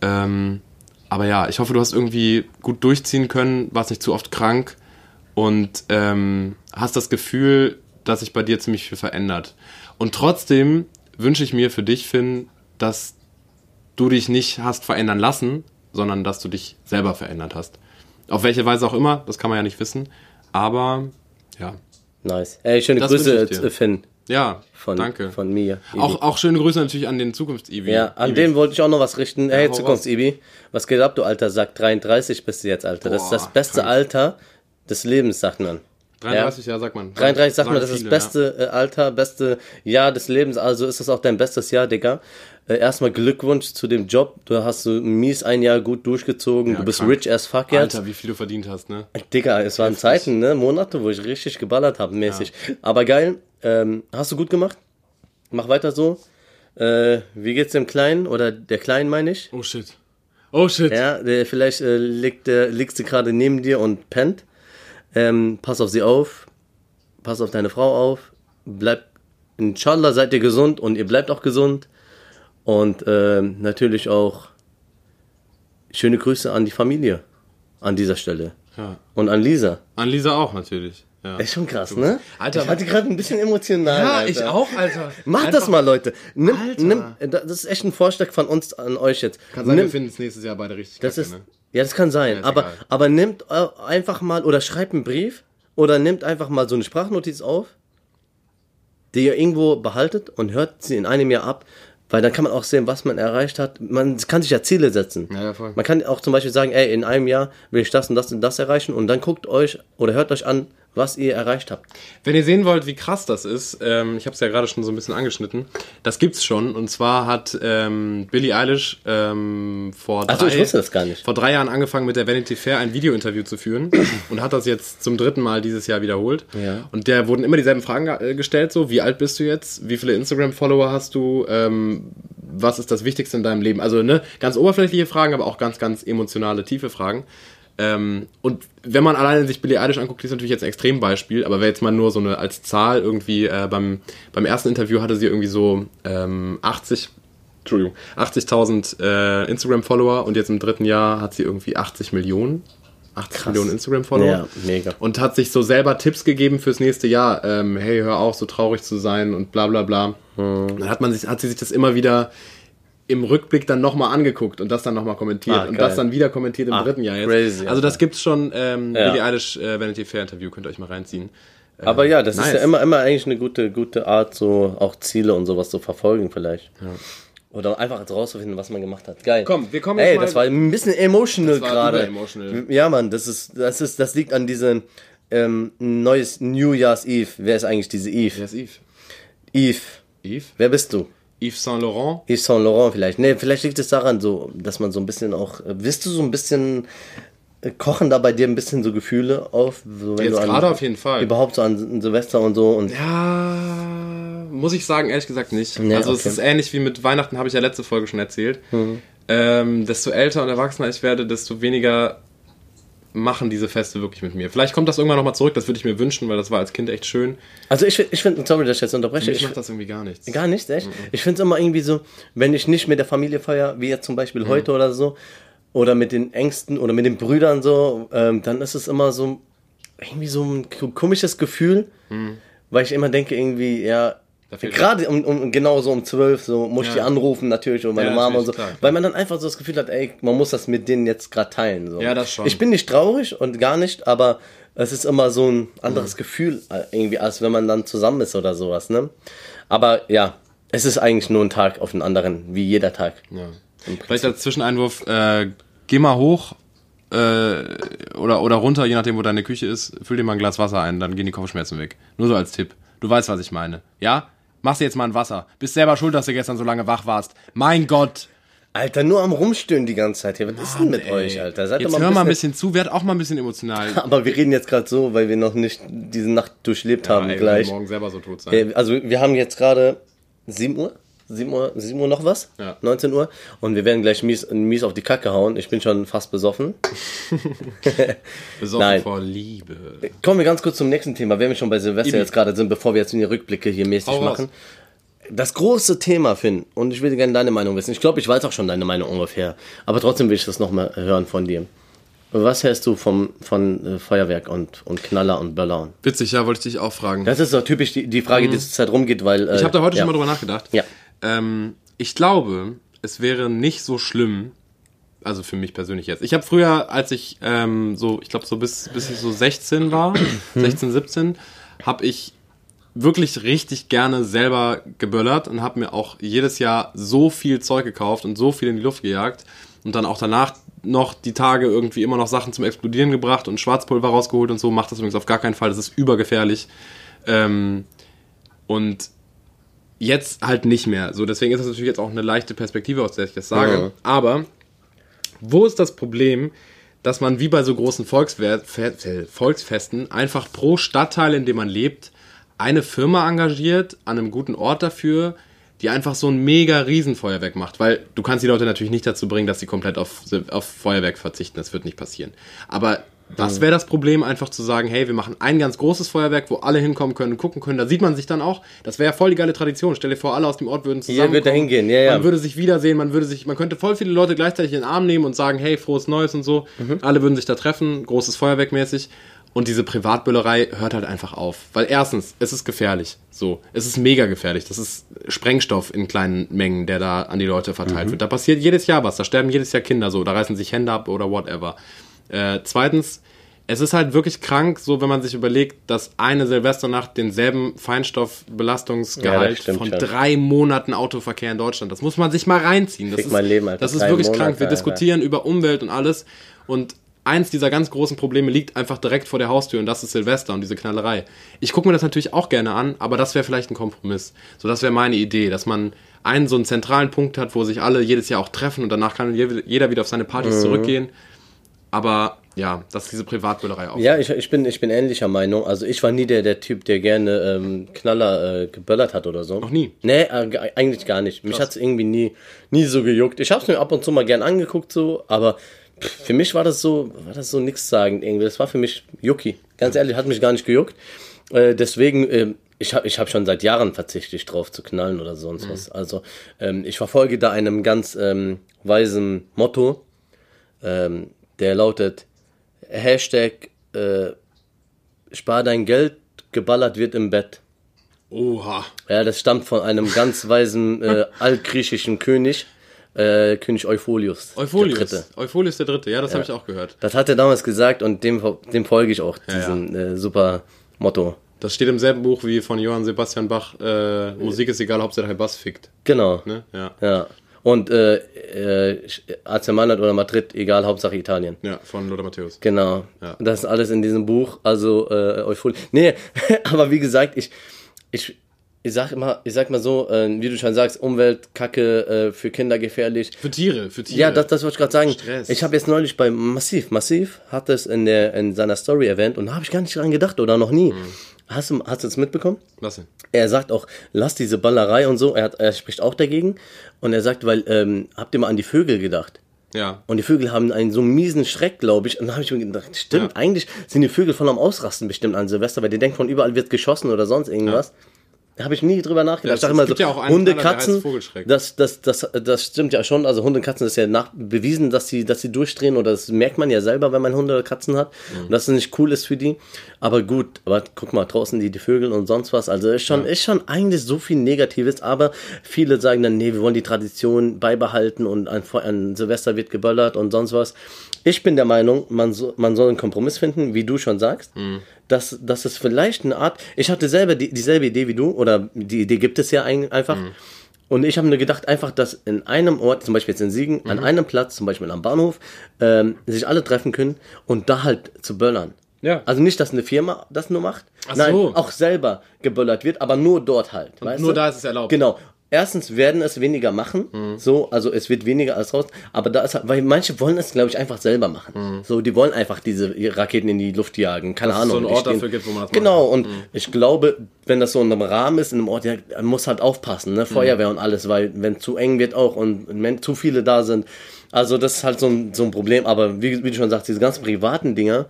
Ähm, aber ja, ich hoffe, du hast irgendwie gut durchziehen können, warst nicht zu oft krank und ähm, hast das Gefühl, dass sich bei dir ziemlich viel verändert. Und trotzdem wünsche ich mir für dich, Finn, dass du dich nicht hast verändern lassen, sondern dass du dich selber verändert hast. Auf welche Weise auch immer, das kann man ja nicht wissen. Aber ja. nice. Ey, schöne Das Grüße, Finn. Ja, Von, danke. Von mir. Ibi. auch, auch schöne Grüße natürlich an den Zukunfts-Ibi. ja, an Ibi. den wollte ich auch noch was richten. Hey, hau Zukunfts-Ibi. Was geht ab, du Alter? Sagt 33 bist du jetzt, Alter. das ist das Boah, beste krank. Alter des Lebens, sagt man. 33, ja, sagt man. 33 sagt man, Sagen das ist das beste äh, Alter, beste Jahr des Lebens, also ist das auch dein bestes Jahr, Digga. Äh, erstmal Glückwunsch zu dem Job. Du hast so mies ein Jahr gut durchgezogen. Ja, du bist krank. rich as fuck Ja. jetzt. Alter, wie viel du verdient hast, ne? Digga, es waren Zeiten, ne? Monate, wo ich richtig geballert habe, mäßig. Aber geil, ähm, hast du gut gemacht. Mach weiter so. Äh, wie geht's dem Kleinen? Oder der Kleinen, meine ich? Oh shit. Oh shit. Ja, der, vielleicht äh, liegt, der, liegt sie gerade neben dir und pennt. Ähm, pass auf sie auf. Pass auf deine Frau auf. Bleibt, inshallah seid ihr gesund und ihr bleibt auch gesund. Und ähm, natürlich auch schöne Grüße an die Familie an dieser Stelle. Ja. Und an Lisa. An Lisa auch natürlich. Ja. Ist schon krass, ne? Alter, ich hatte gerade ein bisschen emotional. Ja, Alter. ich auch, Alter. Macht Einfach- das mal, Leute. Nimm, Alter. nimm, das ist echt ein Vorschlag von uns an euch jetzt. Kann sein, wir nimm, finden es nächstes Jahr beide richtig das kacke, ist, ne? Ja, das kann sein. ist aber, egal. aber nimmt äh, einfach mal oder schreibt einen Brief oder nimmt einfach mal so eine Sprachnotiz auf, die ihr irgendwo behaltet und hört sie in einem Jahr ab. Weil dann kann man auch sehen, was man erreicht hat. Man kann sich ja Ziele setzen. Ja, ja, voll. Man kann auch zum Beispiel sagen, ey, in einem Jahr will ich das und das und das erreichen und dann guckt euch oder hört euch an, was ihr erreicht habt. Wenn ihr sehen wollt, wie krass das ist, ähm, ich habe es ja gerade schon so ein bisschen angeschnitten, das gibt's schon. Und zwar hat ähm, Billie Eilish ähm, vor, Ach so, vor drei Jahren angefangen mit der Vanity Fair ein Video-Interview zu führen und hat das jetzt zum dritten Mal dieses Jahr wiederholt. Ja. Und der wurden immer dieselben Fragen ge- äh, gestellt, so wie alt bist du jetzt, wie viele Instagram-Follower hast du, ähm, was ist das Wichtigste in deinem Leben? Also ne, ganz oberflächliche Fragen, aber auch ganz, ganz emotionale, tiefe Fragen. Ähm, und wenn man alleine sich Billie Eilish anguckt, die ist natürlich jetzt ein Extrembeispiel, aber wenn jetzt mal nur so eine als Zahl irgendwie äh, beim, beim ersten Interview hatte sie irgendwie so ähm, 80, Entschuldigung, 80.000 äh, Instagram-Follower und jetzt im dritten Jahr hat sie irgendwie 80 Millionen, 80 Millionen Instagram-Follower Ja, mega. und hat sich so selber Tipps gegeben fürs nächste Jahr. Ähm, hey, hör auf, so traurig zu sein und bla bla bla. Hm. Dann hat man sich, hat sie sich das immer wieder im Rückblick dann nochmal angeguckt und das dann nochmal kommentiert Ah, und das dann wieder kommentiert im Ah, dritten Jahr jetzt. crazy, also das gibt's schon, ähm, Ja. Billie Eilish äh, Vanity Fair Interview, könnt ihr euch mal reinziehen. Aber ja, das ist nice. ja immer, immer eigentlich eine gute, gute Art, so auch Ziele und sowas zu verfolgen vielleicht. Oder einfach rauszufinden, was man gemacht hat. Geil. Komm, wir kommen jetzt Ey, mal- das war ein bisschen emotional gerade. Ja, Mann, das ist, das ist, das liegt an diesem ähm, neues New Year's Eve. Wer ist eigentlich diese Eve? Wer ist Yves? Eve. Yves? Wer bist du? Yves Saint Laurent? Yves Saint Laurent vielleicht. Nee, vielleicht liegt es daran, so, dass man so ein bisschen auch. Äh, wirst du so ein bisschen. äh, Kochen da bei dir ein bisschen so Gefühle auf? So, wenn Jetzt gerade auf jeden Fall. Überhaupt so an Silvester und so. Und Ja, muss ich sagen, ehrlich gesagt nicht. Nee, also es okay. ist ähnlich wie mit Weihnachten, habe ich ja letzte Folge schon erzählt. Ähm, desto älter und erwachsener ich werde, desto weniger machen diese Feste wirklich mit mir. Vielleicht kommt das irgendwann nochmal zurück, das würde ich mir wünschen, weil das war als Kind echt schön. Also ich, ich finde, sorry, dass ich jetzt unterbreche. Ich macht das irgendwie gar nichts. gar nicht, echt. Ich finde es immer irgendwie so, wenn ich nicht mit der Familie feier, wie jetzt zum Beispiel heute oder so, oder mit den Ängsten oder mit den Brüdern so, ähm, dann ist es immer so irgendwie so ein ko- komisches Gefühl, weil ich immer denke irgendwie, ja, gerade um, um genau so um zwölf, so muss ich die anrufen natürlich und meine Ja, Mama und so, klar. weil man dann einfach so das Gefühl hat, ey, man muss das mit denen jetzt gerade teilen. So. Ja, das schon. Ich bin nicht traurig und gar nicht, aber es ist immer so ein anderes Mhm. Gefühl äh, irgendwie, als wenn man dann zusammen ist oder sowas, ne? Aber ja, es ist eigentlich nur ein Tag auf den anderen, wie jeder Tag. Ja. Vielleicht als Zwischeneinwurf, äh, geh mal hoch äh, oder, oder runter, je nachdem, wo deine Küche ist, füll dir mal ein Glas Wasser ein, dann gehen die Kopfschmerzen weg. Nur so als Tipp. Du weißt, was ich meine. Ja? Machst dir jetzt mal ein Wasser. Bist selber schuld, dass du gestern so lange wach warst. Mein Gott! Alter, nur am Rumstöhnen die ganze Zeit hier. Was ist denn mit Ey. euch, Alter? Seid Jetzt doch hör mal ein bisschen zu, werd auch mal ein bisschen emotional. Aber wir reden jetzt gerade so, weil wir noch nicht diese Nacht durchlebt haben ey, wir gleich. werden morgen selber so tot sein. Äh, Also wir haben jetzt gerade 7 Uhr. 7 Uhr, 7 Uhr noch was? Ja. 19 Uhr. Und wir werden gleich mies, mies auf die Kacke hauen. Ich bin schon fast besoffen. Besoffen nein. vor Liebe. Kommen wir ganz kurz zum nächsten Thema, wenn wir schon bei Silvester Ibi. jetzt gerade sind, bevor wir jetzt in die Rückblicke hier mäßig Hau raus. machen. Das große Thema, Finn, und ich würde gerne deine Meinung wissen. Ich glaube, ich weiß auch schon deine Meinung ungefähr. Aber trotzdem will ich das nochmal hören von dir. Was hältst du vom, von äh, Feuerwerk und, und Knaller und Ballon? Witzig, ja, wollte ich dich auch fragen. Das ist so typisch die, die Frage, die zurzeit rumgeht, weil. Äh, Ich habe da heute ja. schon mal drüber nachgedacht. Ja. Ähm, ich glaube, es wäre nicht so schlimm, also für mich persönlich jetzt. Ich habe früher, als ich ähm, so, ich glaube so bis, bis ich so 16 war, 16, 17, habe ich wirklich richtig gerne selber geböllert und habe mir auch jedes Jahr so viel Zeug gekauft und so viel in die Luft gejagt und dann auch danach noch die Tage irgendwie immer noch Sachen zum Explodieren gebracht und Schwarzpulver rausgeholt und so. Macht das übrigens auf gar keinen Fall, das ist übergefährlich. Ähm, und jetzt halt nicht mehr. So, deswegen ist das natürlich jetzt auch eine leichte Perspektive, aus der ich das sage. Ja. Aber wo ist das Problem, dass man wie bei so großen Volksfesten einfach pro Stadtteil, in dem man lebt, eine Firma engagiert, an einem guten Ort dafür, die einfach so ein mega Riesenfeuerwerk macht. Weil du kannst die Leute natürlich nicht dazu bringen, dass sie komplett auf, auf Feuerwerk verzichten. Das wird nicht passieren. Aber das wäre das Problem, einfach zu sagen, hey, wir machen ein ganz großes Feuerwerk, wo alle hinkommen können und gucken können. Da sieht man sich dann auch. Das wäre ja voll die geile Tradition. Stell dir vor, alle aus dem Ort würden zusammen. wird da hingehen, ja, ja. Man würde sich wiedersehen, man würde sich, man könnte voll viele Leute gleichzeitig in den Arm nehmen und sagen, hey, frohes Neues und so. Mhm. Alle würden sich da treffen, großes Feuerwerk mäßig. Und diese Privatböllerei hört halt einfach auf. Weil erstens, es ist gefährlich. So, es ist mega gefährlich. Das ist Sprengstoff in kleinen Mengen, der da an die Leute verteilt Mhm. wird. Da passiert jedes Jahr was. Da sterben jedes Jahr Kinder so. Da reißen sich Hände ab oder whatever. Äh, zweitens, es ist halt wirklich krank, so wenn man sich überlegt, dass eine Silvesternacht denselben Feinstoffbelastungsgehalt Ja, stimmt von schon. drei Monaten Autoverkehr in Deutschland. Das muss man sich mal reinziehen. Das Fick ist, mein Leben, Alter. das ist Drei wirklich Monate, krank. Wir Alter. diskutieren über Umwelt und alles. Und eins dieser ganz großen Probleme liegt einfach direkt vor der Haustür und das ist Silvester und diese Knallerei. Ich gucke mir das natürlich auch gerne an, aber das wäre vielleicht ein Kompromiss. So, das wäre meine Idee, dass man einen so einen zentralen Punkt hat, wo sich alle jedes Jahr auch treffen und danach kann je- jeder wieder auf seine Partys Mhm. zurückgehen. Aber ja, dass diese Privatbüllerei auf. Ja, ich, ich, bin, ich bin ähnlicher Meinung. Also ich war nie der, der Typ, der gerne ähm, Knaller äh, geböllert hat oder so. Noch nie? Nee, äh, ge- eigentlich gar nicht. Mich hat's irgendwie nie, nie so gejuckt. Ich hab's mir ab und zu mal gern angeguckt so, aber pff, für mich war das so, war das so nix sagen irgendwie. Das war für mich Yuki. Ganz ehrlich, hat mich gar nicht gejuckt. Äh, deswegen, ähm, ich habe ich hab schon seit Jahren verzichte ich drauf zu knallen oder sonst was. Also ähm, ich verfolge da einem ganz ähm, weisen Motto. Ähm, der lautet Hashtag äh, spar dein Geld, geballert wird im Bett. Oha. Ja, das stammt von einem ganz weisen äh, altgriechischen König, äh, König Eupholius. Der Eupholius. Dritte. Eupholius der Dritte, ja, das habe ich auch gehört. Das hat er damals gesagt und dem, dem folge ich auch, Ja, diesem Äh, super Motto. Das steht im selben Buch wie von Johann Sebastian Bach, äh, Musik ist egal, Hauptsache der Bass fickt. Genau. Ne? Ja. Ja. Und äh, äh, AC Mailand oder Madrid, egal, Hauptsache Italien. ja, von Lothar Matthäus. Genau. Ja. Das ist alles in diesem Buch. Also äh, Euphorie. Nee, aber wie gesagt, ich, ich, ich sag immer, ich sag mal so, äh, wie du schon sagst, Umwelt, Kacke, äh, für Kinder gefährlich. Für Tiere, für Tiere. Ja, das, das wollte ich gerade sagen. Stress. Ich habe jetzt neulich bei Massiv, Massiv hat es in, der, in seiner Story erwähnt und da habe ich gar nicht dran gedacht oder noch nie. Mhm. Hast du hast du es mitbekommen? Was denn? Er sagt auch, lass diese Ballerei und so. Er, hat, er spricht auch dagegen und er sagt, weil ähm, habt ihr mal an die Vögel gedacht? Ja. Und die Vögel haben einen so miesen Schreck, glaube ich. Und da habe ich mir gedacht, stimmt, eigentlich sind die Vögel voll am Ausrasten bestimmt an Silvester, weil die denken, von überall wird geschossen oder sonst irgendwas. Da habe ich nie drüber nachgedacht. Ja, ich dachte immer so, ja auch einen Hunde, Katzen, das, das, das, das stimmt ja schon. Also Hunde, Katzen ist ja nach, bewiesen, dass sie, dass sie durchdrehen oder das merkt man ja selber, wenn man Hunde oder Katzen hat. Mhm. Und dass es nicht cool ist für die. Aber gut, aber guck mal, draußen die, die Vögel und sonst was. Also ist schon, ist schon eigentlich so viel Negatives, aber viele sagen dann, nee, wir wollen die Tradition beibehalten und an, an Silvester wird geböllert und sonst was. Ich bin der Meinung, man, so, man soll einen Kompromiss finden, wie du schon sagst, dass, dass es vielleicht eine Art, ich hatte selber die, dieselbe Idee wie du, oder die Idee gibt es ja ein, einfach. Und ich habe mir gedacht, einfach, dass in einem Ort, zum Beispiel jetzt in Siegen, Mhm. an einem Platz, zum Beispiel am Bahnhof, ähm, sich alle treffen können und da halt zu böllern. Ja. Also nicht, dass eine Firma das nur macht, Ach nein, so. auch selber geböllert wird, aber nur dort halt. weißt nur du? da ist es erlaubt. Genau. Erstens werden es weniger machen, Mhm. so, also es wird weniger als raus, aber da ist halt, weil manche wollen es, glaube ich, einfach selber machen. So, die wollen einfach diese Raketen in die Luft jagen, keine Dass es Ahnung. so einen die Ort dafür gibt, wo man das Genau, und ich glaube, wenn das so in einem Rahmen ist, in einem Ort, ja, man muss halt aufpassen, ne, Feuerwehr und alles, weil wenn zu eng wird auch und wenn zu viele da sind, also das ist halt so ein, so ein Problem, aber wie, wie du schon sagst, diese ganzen privaten Dinger,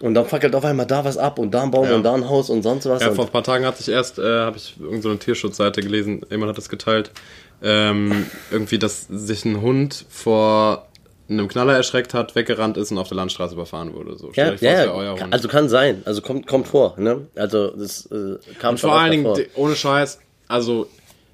und dann fackelt auf einmal da was ab und da ein Baum Ja. und da ein Haus und sonst was. Ja, vor ein paar Tagen hatte ich erst, äh, habe ich irgendeine so eine Tierschutzseite gelesen, jemand hat das geteilt, ähm, irgendwie, dass sich ein Hund vor einem Knaller erschreckt hat, weggerannt ist und auf der Landstraße überfahren wurde. So, Ja, ja, ja. Also kann sein. Also kommt, kommt vor, ne? Also das äh, kam und schon vor allen Dingen, davor. ohne Scheiß, also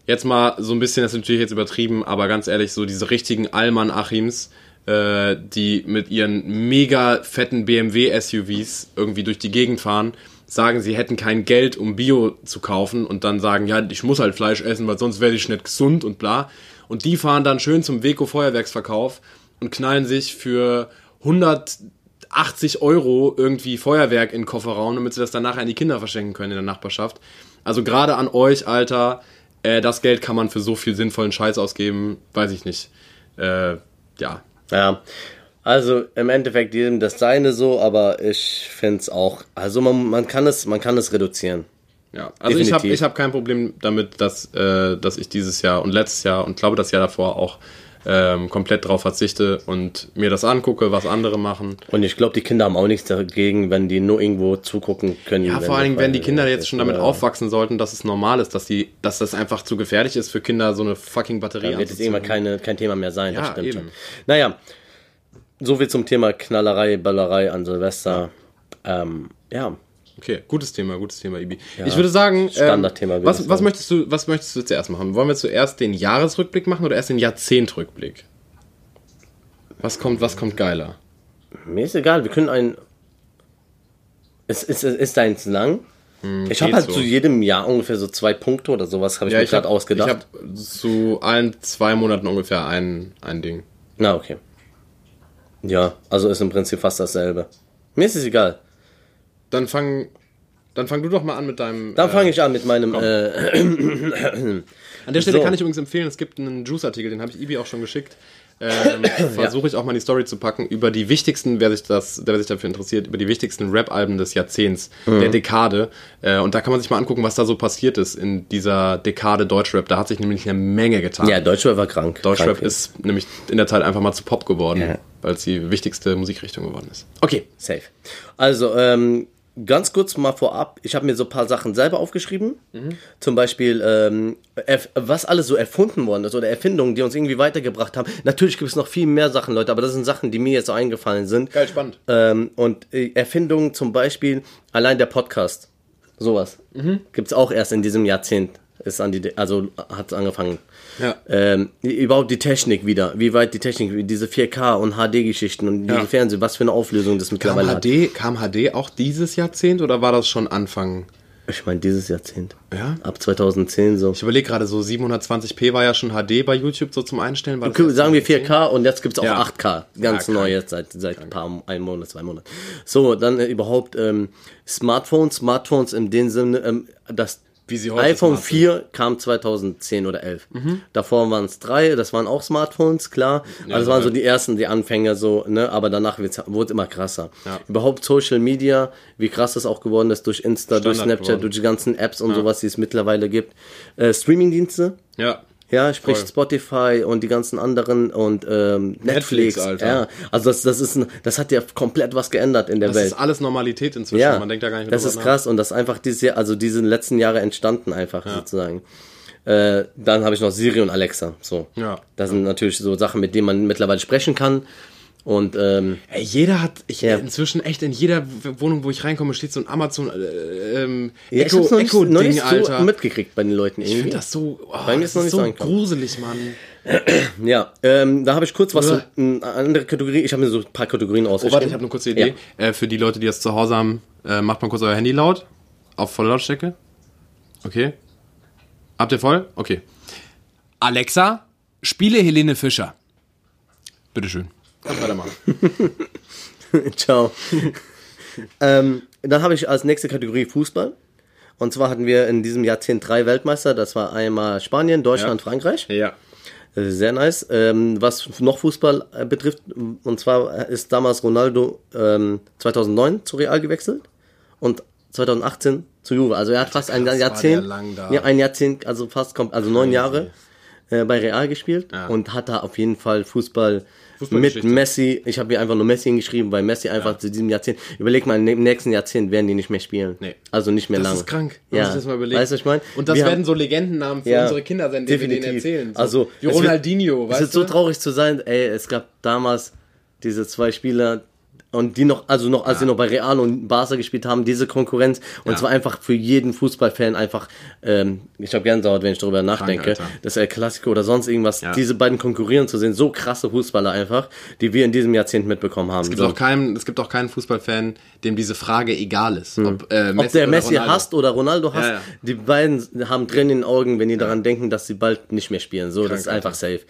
jetzt mal so ein bisschen, das ist natürlich jetzt übertrieben, aber ganz ehrlich, so diese richtigen Allmann-Achims, äh, die mit ihren mega fetten BMW-SUVs irgendwie durch die Gegend fahren, sagen, sie hätten kein Geld, um Bio zu kaufen und dann sagen, ja, ich muss halt Fleisch essen, weil sonst werde ich nicht gesund und bla. Und die fahren dann schön zum Weco Feuerwerksverkauf und knallen sich für 180 Euro irgendwie Feuerwerk in den Kofferraum, damit sie das dann nachher an die Kinder verschenken können in der Nachbarschaft. Also gerade an euch, Alter, äh, das Geld kann man für so viel sinnvollen Scheiß ausgeben, weiß ich nicht. Äh, ja. Ja. Also im Endeffekt jedem das seine so, aber ich finde es auch. Also man, man kann es, man kann es reduzieren. Ja, also ich habe Definitiv. ich hab kein Problem damit, dass, äh, dass ich dieses Jahr und letztes Jahr und glaube das Jahr davor auch ähm, komplett drauf verzichte und mir das angucke, was andere machen. Und ich glaube, die Kinder haben auch nichts dagegen, wenn die nur irgendwo zugucken können. Ja, vor allen Dingen, wenn die Kinder jetzt schon damit aufwachsen sollten, dass es normal ist, dass die, dass das einfach zu gefährlich ist für Kinder, so eine fucking Batterie Dann wird es irgendwann keine, kein Thema mehr sein. das Ja, stimmt eben. schon. Naja, so viel zum Thema Knallerei, Ballerei an Silvester. Ähm, ja, Okay, gutes Thema, gutes Thema, Ibi. ich würde sagen, ähm, Standardthema, ich was, was möchtest du, was möchtest du zuerst machen? Wollen wir zuerst den Jahresrückblick machen oder erst den Jahrzehntrückblick? Was kommt, was kommt geiler? mir ist egal, wir können ein. Ist, ist, ist deins lang? ich habe halt so. zu jedem Jahr ungefähr so zwei Punkte oder sowas, habe ich mir gerade ausgedacht. Ich habe zu allen zwei Monaten ungefähr ein, ein Ding. Na, okay. Ja, also ist im Prinzip fast dasselbe. Mir ist es egal. Dann fang, dann fang du doch mal an mit deinem. Dann äh, fange ich an mit meinem. Äh, An der Stelle So. kann ich übrigens empfehlen, es gibt einen Juice-Artikel, den habe ich Ibi auch schon geschickt. Ähm, Versuche ich auch mal in die Story zu packen, über die wichtigsten, wer sich, das, wer sich dafür interessiert, über die wichtigsten Rap-Alben des Jahrzehnts, der Dekade. Äh, und da kann man sich mal angucken, was da so passiert ist in dieser Dekade Deutschrap. Da hat sich nämlich eine Menge getan. ja, Deutschrap war krank. Deutschrap krank. ist nämlich in der Zeit einfach mal zu Pop geworden, Ja. weil es die wichtigste Musikrichtung geworden ist. Okay, safe. Also, ähm, ganz kurz mal vorab, ich habe mir so ein paar Sachen selber aufgeschrieben. Zum Beispiel, ähm, was alles so erfunden worden ist oder Erfindungen, die uns irgendwie weitergebracht haben. Natürlich gibt es noch viel mehr Sachen, Leute, aber das sind Sachen, die mir jetzt so eingefallen sind. Geil, spannend. Ähm, und äh, Erfindungen zum Beispiel, allein der Podcast. Sowas. Gibt es auch erst in diesem Jahrzehnt. Ist an die, also hat angefangen. Ja. Ähm, überhaupt die Technik wieder. Wie weit die Technik, wie diese 4K und HD-Geschichten und Ja. diese Fernsehen, was für eine Auflösung das Kam mittlerweile hat. HD, kam HD auch dieses Jahrzehnt oder war das schon Anfang? Ich meine, dieses Jahrzehnt. Ja? Ab 2010 so. Ich überlege gerade, so 720p war ja schon HD bei YouTube so zum Einstellen. Okay, sagen wir 2010? 4K und jetzt gibt es auch Ja. 8K. Ganz Ja, neu jetzt seit, seit ein paar, ein Monat, zwei Monaten. So, dann äh, überhaupt ähm, Smartphones. Smartphones in dem Sinne, ähm, das Wie sie heute iPhone smart sind. 4 kam 2010 oder 11. Davor waren es drei, das waren auch Smartphones, klar. also das waren so die ersten, die Anfänger so, ne, aber danach wurde es immer krasser. Ja. Überhaupt Social Media, wie krass das auch geworden ist durch Insta, durch Standard Snapchat, geworden. durch die ganzen Apps und sowas, die es mittlerweile gibt. Äh, Streamingdienste, Ja. Ja, sprich Voll. Spotify und die ganzen anderen und ähm, Netflix, Netflix, Alter. Ja, also das, das ist ein, das hat ja komplett was geändert in der Das Welt. ist alles Normalität inzwischen. ja, Man denkt da gar nicht mehr das ist nach. krass und das ist einfach dieses Jahr, also diese letzten Jahre entstanden einfach sozusagen. Äh, dann habe ich noch Siri und Alexa. So, Ja. das sind natürlich so Sachen, mit denen man mittlerweile sprechen kann. Und ähm, Ey, jeder hat, ich, Ja. inzwischen echt in jeder Wohnung, wo ich reinkomme, steht so ein Amazon äh, ähm, ja, ich Echo, hab's noch nicht, Echo noch Ding, nicht so Alter. mitgekriegt bei den Leuten ich irgendwie. finde das so, oh, Bei mir das ist noch ist nicht so angekommen. gruselig, Mann. Ja, ähm, da habe ich kurz was, so, eine andere Kategorie, ich habe mir so ein paar Kategorien Oh, ausgeschrieben. warte, ich habe eine kurze Idee. Ja. Äh, für die Leute, die jetzt zu Hause haben, äh, macht mal kurz euer Handy laut. Auf volle Lautstärke. Okay. Habt ihr voll? Okay. Alexa, spiele Helene Fischer. Bitteschön. Kannst weitermachen. Ciao. ähm, dann habe ich als nächste Kategorie Fußball. Und zwar hatten wir in diesem Jahrzehnt drei Weltmeister. Das war einmal Spanien, Deutschland, Ja. Frankreich. Ja. Sehr nice. Ähm, was noch Fußball äh, betrifft, und zwar ist damals Ronaldo ähm, 2009 zu Real gewechselt und 2018 zu Juve. Also er hat fast ein Jahrzehnt, ja ein Jahrzehnt, also fast kommt, also neun Jahre äh, bei Real gespielt Ja. und hat da auf jeden Fall Fußball mit. Messi. Ich habe mir einfach nur Messi hingeschrieben, weil Messi einfach zu diesem Jahrzehnt. Überleg mal, im nächsten Jahrzehnt werden die nicht mehr spielen. Nee. Also nicht mehr Das lang. ist krank, Ja. man sich das mal überlegt. Weißt du, was ich meine? Und das Wir werden haben- so Legendennamen für Ja, unsere Kinder sein, die wir denen definitiv. erzählen. So, Also, wie es wird- Ronaldinho, Es weißt ist so du? traurig zu sein, ey, es gab damals diese zwei Spieler und die noch, also noch, als sie noch bei Real und Barca gespielt haben, diese Konkurrenz und Ja. zwar einfach für jeden Fußballfan einfach, ähm, ich habe Gänsehaut, wenn ich darüber nachdenke, Alter. das El Clasico oder sonst irgendwas, Ja. diese beiden konkurrieren zu sehen, so krasse Fußballer einfach, die wir in diesem Jahrzehnt mitbekommen haben. Es gibt, so. auch keinen, es gibt auch keinen Fußballfan, dem diese Frage egal ist. Ob, äh, Hm. Ob der Messi Ronaldo. hasst oder Ronaldo hasst, Ja, ja. die beiden haben Tränen in den Augen, wenn die daran denken, dass sie bald nicht mehr spielen. So, das ist Alter. einfach safe.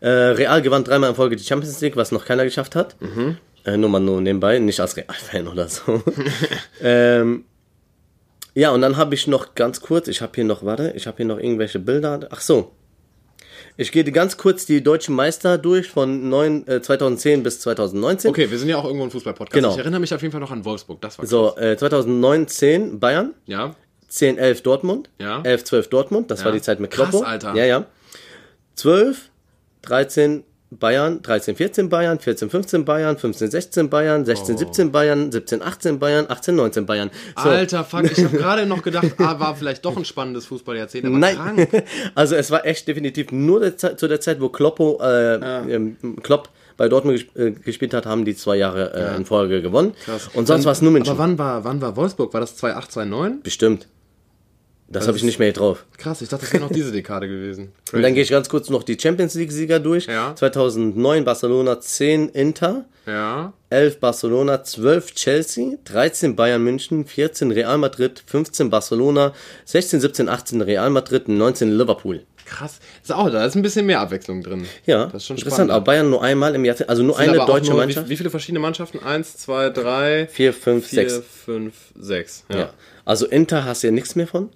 Äh, Real gewann dreimal in Folge die Champions League, was noch keiner geschafft hat. Mhm. Äh, nur mal nur nebenbei, nicht als Real-Fan oder so. ähm, ja, und dann habe ich noch ganz kurz, ich habe hier noch, warte, ich habe hier noch irgendwelche Bilder. Ach so. Ich gehe ganz kurz die deutschen Meister durch von neun, äh, 2010 bis 2019. Okay, wir sind ja auch irgendwo ein Fußball-Podcast. Genau. Ich erinnere mich auf jeden Fall noch an Wolfsburg. Das war So, äh, 2019 Bayern. Ja. 10, 11 Dortmund. Ja. 11, 12 Dortmund. Das Ja. war die Zeit mit Krass, Kloppo. Alter. Ja, ja. 12, 13 Bayern, 13, 14 Bayern, 14, 15 Bayern, 15, 16 Bayern, 16, 17 Bayern, 17, 18 Bayern, 18, 19 Bayern. So. Alter, fuck, ich habe gerade noch gedacht, ah, war vielleicht doch ein spannendes Fußballjahrzehnt, aber Nein, krank. also es war echt definitiv nur der Zeit, zu der Zeit, wo Kloppo, äh, ähm, Klopp bei Dortmund äh, gespielt hat, haben die zwei Jahre äh, in Folge gewonnen. Und sonst war es nur München. Aber wann war, wann war Wolfsburg? War das 2008, 2009? Bestimmt. Das habe ich nicht mehr hier drauf. Krass, ich dachte, das wäre noch diese Dekade gewesen. Und dann gehe ich ganz kurz noch die Champions League-Sieger durch. Ja. 2009 Barcelona 10 Inter, Ja. 11 Barcelona, 12 Chelsea, 13 Bayern München, 14 Real Madrid, 15 Barcelona, 16, 17, 18 Real Madrid, 19 Liverpool. Krass. Ist auch, da ist ein bisschen mehr Abwechslung drin. Ja, das ist schon interessant. spannend. Aber Bayern nur einmal im Jahr, also nur eine deutsche nur, Mannschaft. Wie, wie viele verschiedene Mannschaften? Eins, zwei, drei, Vier, fünf, vier, sechs. fünf, sechs. Ja. Ja. Also Inter hast du ja nichts mehr von.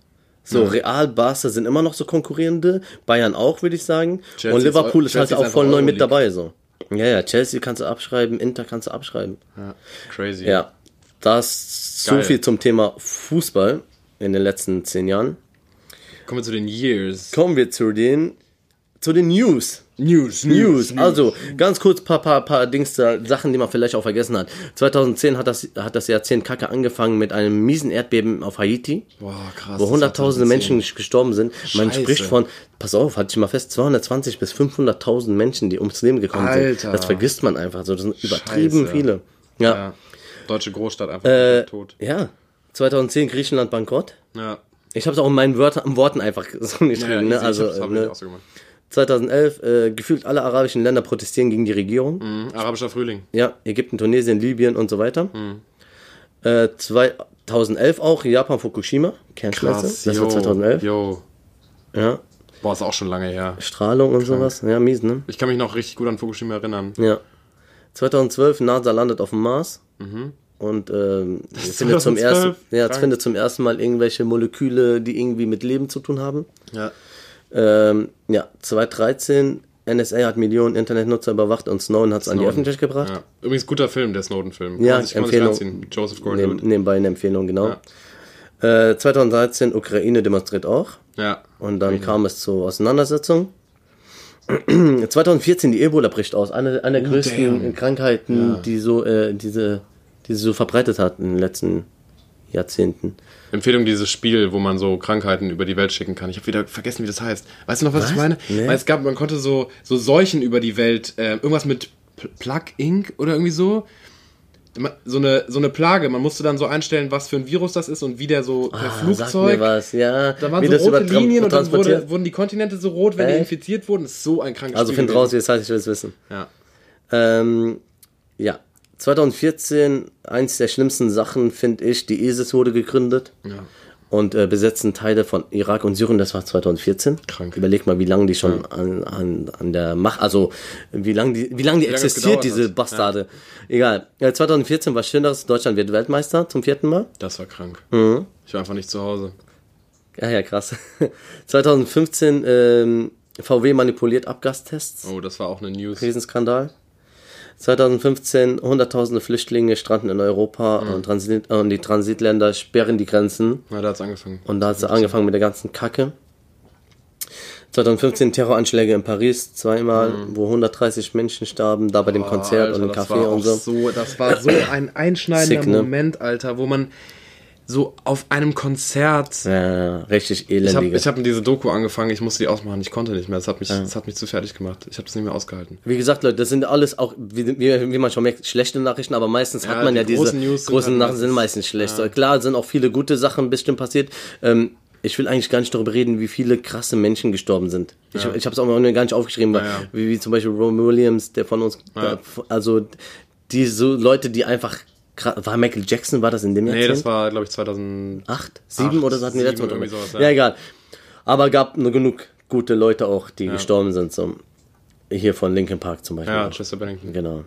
So, Real, Barca sind immer noch so konkurrierende. Bayern auch, würde ich sagen. Chelsea Und Liverpool ist- halt Chelsea ist auch voll neu mit dabei, so. Ja, ja, Chelsea kannst du abschreiben, Inter kannst du abschreiben. Ja. Crazy. Ja, das so Geil. viel zum Thema Fußball in den letzten zehn Jahren. Kommen wir zu den Years. Kommen wir zu den, zu den News. News, News. Also, ganz kurz paar, paar, paar Dings, da, Sachen, die man vielleicht auch vergessen hat. 2010 hat das, hat das Jahrzehnt Kacke angefangen mit einem miesen Erdbeben auf Haiti. Boah, krass. wo hunderttausende Menschen gestorben sind. Man Scheiße. spricht von, pass auf, hatte ich mal fest, 220 bis 500.000 Menschen, die ums Leben gekommen Alter. sind. Das vergisst man einfach so. Das sind übertrieben Scheiße. viele. Ja. Ja. Deutsche Großstadt einfach Äh, tot. ja. 2010 Griechenland bankrott. Ja. Ich habe es auch in meinen Wörtern, Worten einfach so geschrieben. Ja, ne? easy. Also, äh, ne? so gemacht. 2011 äh, gefühlt alle arabischen Länder protestieren gegen die Regierung. Mhm. Arabischer Frühling. Ja, Ägypten, Tunesien, Libyen und so weiter. Mhm. Äh, 2011 auch Japan, Fukushima, Kernschmelze. Krass. Das yo, war 2011. Yo. Ja, Boah, ist auch schon lange her. Strahlung und sowas. Ja, mies, ne? Ich kann mich noch richtig gut an Fukushima erinnern. Ja. 2012 NASA landet auf dem Mars. Und ähm, findet, zum 2012? ersten, ja, Krank. findet zum ersten Mal irgendwelche Moleküle, die irgendwie mit Leben zu tun haben. Ja. Ähm, ja, 2013, NSA hat Millionen Internetnutzer überwacht und Snowden hat es an die Öffentlichkeit gebracht. ja. Übrigens guter Film, der Snowden-Film. Ja, sich- Empfehlung. Joseph Neben, Gordon-Levitt. nebenbei eine Empfehlung, genau. Äh, 2013, Ukraine demonstriert auch. Ja. Und dann kam es zur Auseinandersetzung. 2014, die Ebola bricht aus. Eine, eine der größten damn. Krankheiten, die so, äh, diese, die so verbreitet hat in den letzten Jahrzehnten. Empfehlung dieses Spiel, wo man so Krankheiten über die Welt schicken kann. Ich habe wieder vergessen, wie das heißt. Weißt du noch, was, ich meine? Nee. Weil es gab, man konnte so, so Seuchen über die Welt, äh, irgendwas mit Pl- Plug Inc. oder irgendwie so. So eine, so eine Plage. Man musste dann so einstellen, was für ein Virus das ist und wie der so per Ah, sag Flugzeug. mir was, ja. Da waren wie so rote Linien und dann wurde, wurden die Kontinente so rot, wenn die Echt? infiziert wurden. Das ist so ein krankes Also Spiel find gewesen. raus, jetzt heißt ich will es wissen. Ja. Ähm, ja. 2014, eins der schlimmsten Sachen, finde ich, die ISIS wurde gegründet. Ja. Und äh, besetzen Teile von Irak und Syrien, das war 2014. Krank. Überleg mal, wie lange die schon an, an, an der Macht, also wie lange die, wie lange die lange es existiert, diese. Bastarde. Egal. Ja, 2014 war Schöneres, Deutschland wird Weltmeister zum vierten Mal. Das war krank. Mhm. Ich war einfach nicht zu Hause. Ja, ja, krass. 2015 ähm, VW manipuliert Abgastests. Oh, das war auch eine News. Riesenskandal. 2015 hunderttausende Flüchtlinge stranden in Europa Mhm. und, Transit, und die Transitländer sperren die Grenzen. Na, da hat's angefangen. Und da hat sie angefangen mit der ganzen Kacke. 2015 Terroranschläge in Paris, zweimal, wo 130 Menschen starben, da bei dem Konzert und im Mhm. Café und auch so. Das war so ein einschneidender Sick, ne? Moment, Alter, wo man so auf einem Konzert. Ja, richtig Ich habe hab diese Doku angefangen, ich musste die ausmachen, ich konnte nicht mehr. Das hat mich, das hat mich zu fertig gemacht. Ich habe das nicht mehr ausgehalten. wie gesagt, Leute, das sind alles auch, wie, wie, man schon merkt, schlechte Nachrichten, aber meistens Ja, hat man die ja diese großen News sind großen halt Nachrichten sind meistens- schlecht. So, Klar sind auch viele gute Sachen bestimmt passiert. Ähm, ich will eigentlich gar nicht darüber reden, wie viele krasse Menschen gestorben sind. Ich, ich habe es auch noch gar nicht aufgeschrieben, weil, Ja, ja. Wie, wie zum Beispiel Ron Williams, der von uns, Ja. also die so Leute, die einfach, war Michael Jackson, war das in dem Nee, Jahrzehnt? das war, glaube ich, 2000. acht, sieben Acht, oder so hatten wir sieben, letztes Mal sowas, ja. ja. egal. Aber gab nur genug gute Leute auch, die gestorben sind. So. Hier von Linkin Park zum Beispiel. Ja. Chester Bennington. Genau.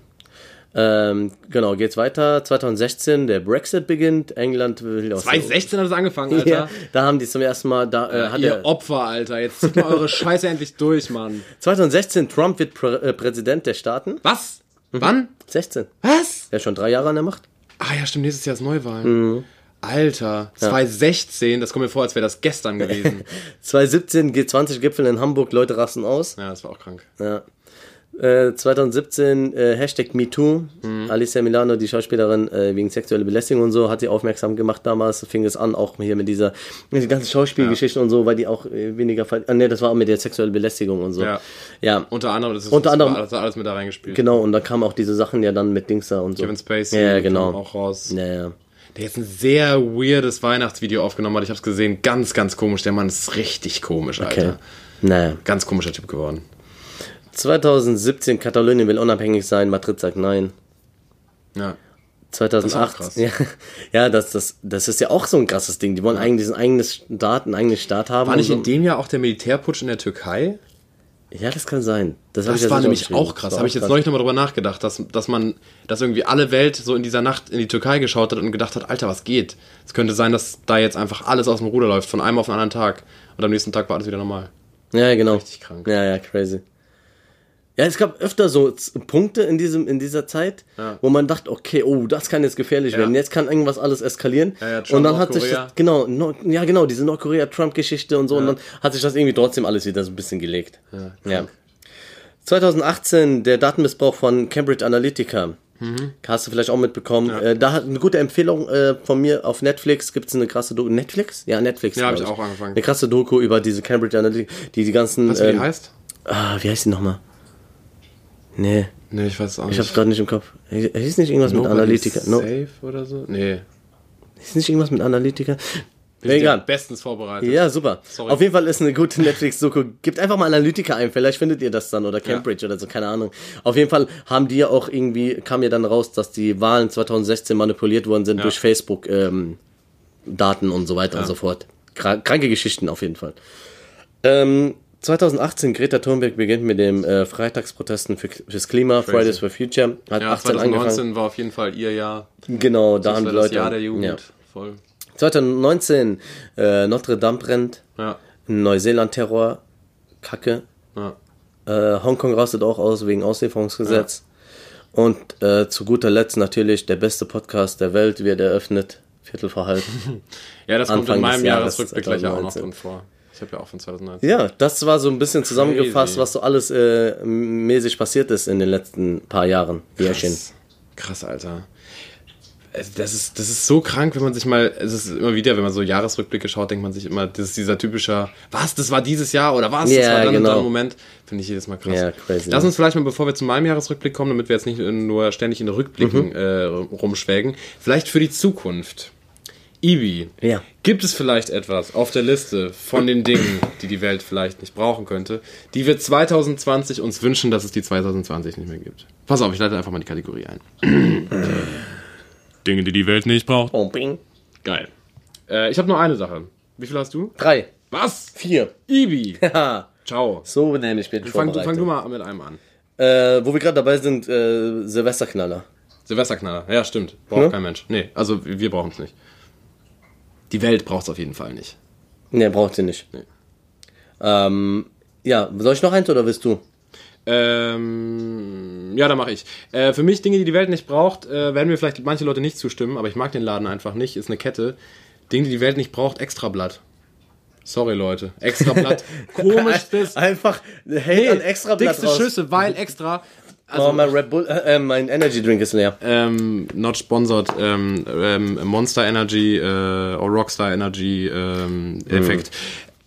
Ähm, genau, geht's weiter. 2016, der Brexit beginnt. England will aus. 2016 hat es angefangen, Alter. Ja, da haben die zum ersten Mal, da äh, hat Ihr er, Opfer, Alter. Jetzt zieht mal eure Scheiße endlich durch, Mann. 2016, Trump wird Prä äh, Präsident der Staaten. Was? Wann? 16. Was? Er ist schon drei Jahre an der Macht. Ah ja, stimmt, nächstes Jahr ist Neuwahlen. Alter, 2016, das kommt mir vor, als wäre das gestern gewesen. 2017, G20-Gipfel in Hamburg, Leute rasten aus. ja, das war auch krank. Ja. Äh, 2017 äh, Hashtag MeToo. Alicia Milano, die Schauspielerin, äh, wegen sexueller Belästigung und so, hat sie aufmerksam gemacht damals. Fing es an, auch hier mit dieser, mit die ganzen Schauspielgeschichten und so, weil die auch äh, weniger, ah, ne, das war auch mit der sexuellen Belästigung und so. Ja. ja. Unter anderem, das ist Unter anderem- hat alles mit da reingespielt. Genau, und da kamen auch diese Sachen ja dann mit Dings da und so. Kevin Spacey Ja, ja kam genau. auch raus. Ja, ja. der jetzt ein sehr weirdes Weihnachtsvideo aufgenommen hat. Ich habe es gesehen, ganz, ganz komisch. Der Mann ist richtig komisch, Alter. Okay. Naja. Ganz komischer Typ geworden. 2017, Katalonien will unabhängig sein, Madrid sagt nein. Ja. 2008. krass. Ja, ja das, das, das ist ja auch so ein krasses Ding. Die wollen eigentlich diesen eigenen Staat, einen eigenen Staat haben. War nicht und in so. dem Jahr auch der Militärputsch in der Türkei? Ja, das kann sein. Das, Das war nämlich auch krass. Habe ich jetzt krass. neulich nochmal drüber nachgedacht, dass, dass man, dass irgendwie alle Welt so in dieser Nacht in die Türkei geschaut hat und gedacht hat, Alter, was geht? Es könnte sein, dass da jetzt einfach alles aus dem Ruder läuft, von einem auf den anderen Tag. Und am nächsten Tag war alles wieder normal. Ja, genau. Richtig krank. Ja, ja, crazy. Ja, es gab öfter so Punkte in, diesem, in dieser Zeit, Ja. wo man dachte, okay, oh, das kann jetzt gefährlich werden. Jetzt kann irgendwas alles eskalieren. Ja, ja, und dann hat sich das, genau, Nord, ja, genau, diese Nordkorea-Trump-Geschichte und so. Und dann hat sich das irgendwie trotzdem alles wieder so ein bisschen gelegt. Ja. 2018, der Datenmissbrauch von Cambridge Analytica. Mhm. Hast du vielleicht auch mitbekommen. Äh, da hat eine gute Empfehlung äh, von mir auf Netflix. Gibt es eine krasse Doku. Netflix? Ja, Netflix. Ja, hab glaub ich auch angefangen. Eine krasse Doku über diese Cambridge Analytica, die die ganzen. Du, wie ähm, heißt? Ah, wie heißt die nochmal? Nee, Nee, ich weiß auch nicht. ich hab's gerade nicht im Kopf. Hieß nicht irgendwas mit Nobody Analytica? No, Safe oder so? Nee. hieß nicht irgendwas mit Analytica? Wir sind Egal. ja bestens vorbereitet. Ja, super. Sorry. Auf jeden Fall ist eine gute Netflix-Doku. Gebt einfach mal Analytica ein, vielleicht findet ihr das dann oder Cambridge oder so, keine Ahnung. Auf jeden Fall haben die ja auch irgendwie, kam ja dann raus, dass die Wahlen 2016 manipuliert worden sind Ja. durch Facebook ähm, und so weiter und so fort. Kra kranke Geschichten auf jeden Fall. Ähm, 2018, Greta Thunberg beginnt mit dem äh, Freitagsprotesten für, fürs Klima, Fridays for Future. Hat Ja, 18 angefangen. 2019 war auf jeden Fall ihr Jahr. Genau, da Das haben die das Leute. Jahr der Jugend. Ja. Voll. 2019, äh, Notre Dame brennt. Ja. Neuseeland-Terror, Kacke. ja. Äh, Hongkong rastet auch aus wegen Auslieferungsgesetz. Und äh, zu guter Letzt natürlich der beste Podcast der Welt wird eröffnet. Viertel vor halb. Ja, das kommt Anfang in meinem Jahresrückblick gleich auch noch 2019. drin vor. Ich habe ja auch von 2019. ja, das war so ein bisschen zusammengefasst, Crazy. was so alles äh, mäßig passiert ist in den letzten paar Jahren. Jährchen. Krass. Krass, Alter. Das ist, das ist so krank, wenn man sich mal, es ist immer wieder, wenn man so Jahresrückblicke schaut, denkt man sich immer, das ist dieser typischer, was, das war dieses Jahr oder was, das Ja, war dann und genau. dann ein Moment, finde ich jedes Mal krass. Ja, crazy. Lass uns vielleicht mal, bevor wir zu meinem Jahresrückblick kommen, damit wir jetzt nicht nur ständig in Rückblicken Mhm. äh, rumschwelgen, vielleicht für die Zukunft. Ibi, Ja. gibt es vielleicht etwas auf der Liste von den Dingen, die die Welt vielleicht nicht brauchen könnte, die wir 2020 uns wünschen, dass es die 2020 nicht mehr gibt? Pass auf, ich leite einfach mal die Kategorie ein. Dinge, die die Welt nicht braucht. Oh, bing. Geil. Äh, ich habe nur eine Sache. Wie viel hast du? Drei. Was? Vier. Ibi. Ciao. So nämlich bin ich Fang, fang du mal mit einem an. Äh, wo wir gerade dabei sind, äh, Silvesterknaller. Silvesterknaller. Ja, stimmt. Braucht Ja? kein Mensch. Nee, also wir brauchen es nicht. Die Welt braucht es auf jeden Fall nicht. Ne, braucht sie nicht. Nee. Ähm, ja, soll ich noch eins oder willst du? Ähm, ja, da mache ich. Äh, für mich Dinge, die die Welt nicht braucht, äh, werden mir vielleicht manche Leute nicht zustimmen, aber ich mag den Laden einfach nicht. Ist eine Kette. Dinge, die die Welt nicht braucht, Extrablatt. Sorry, Leute. Extrablatt. Komischstes. Einfach Hate an extra Blatt dickste raus. Schüsse, weil extra. Oh, Also, mein Red Bull, äh, äh, mein Energy Drink ist leer. ähm, not sponsored, ähm, ähm, Monster Energy äh, oder Rockstar Energy ähm, Effekt.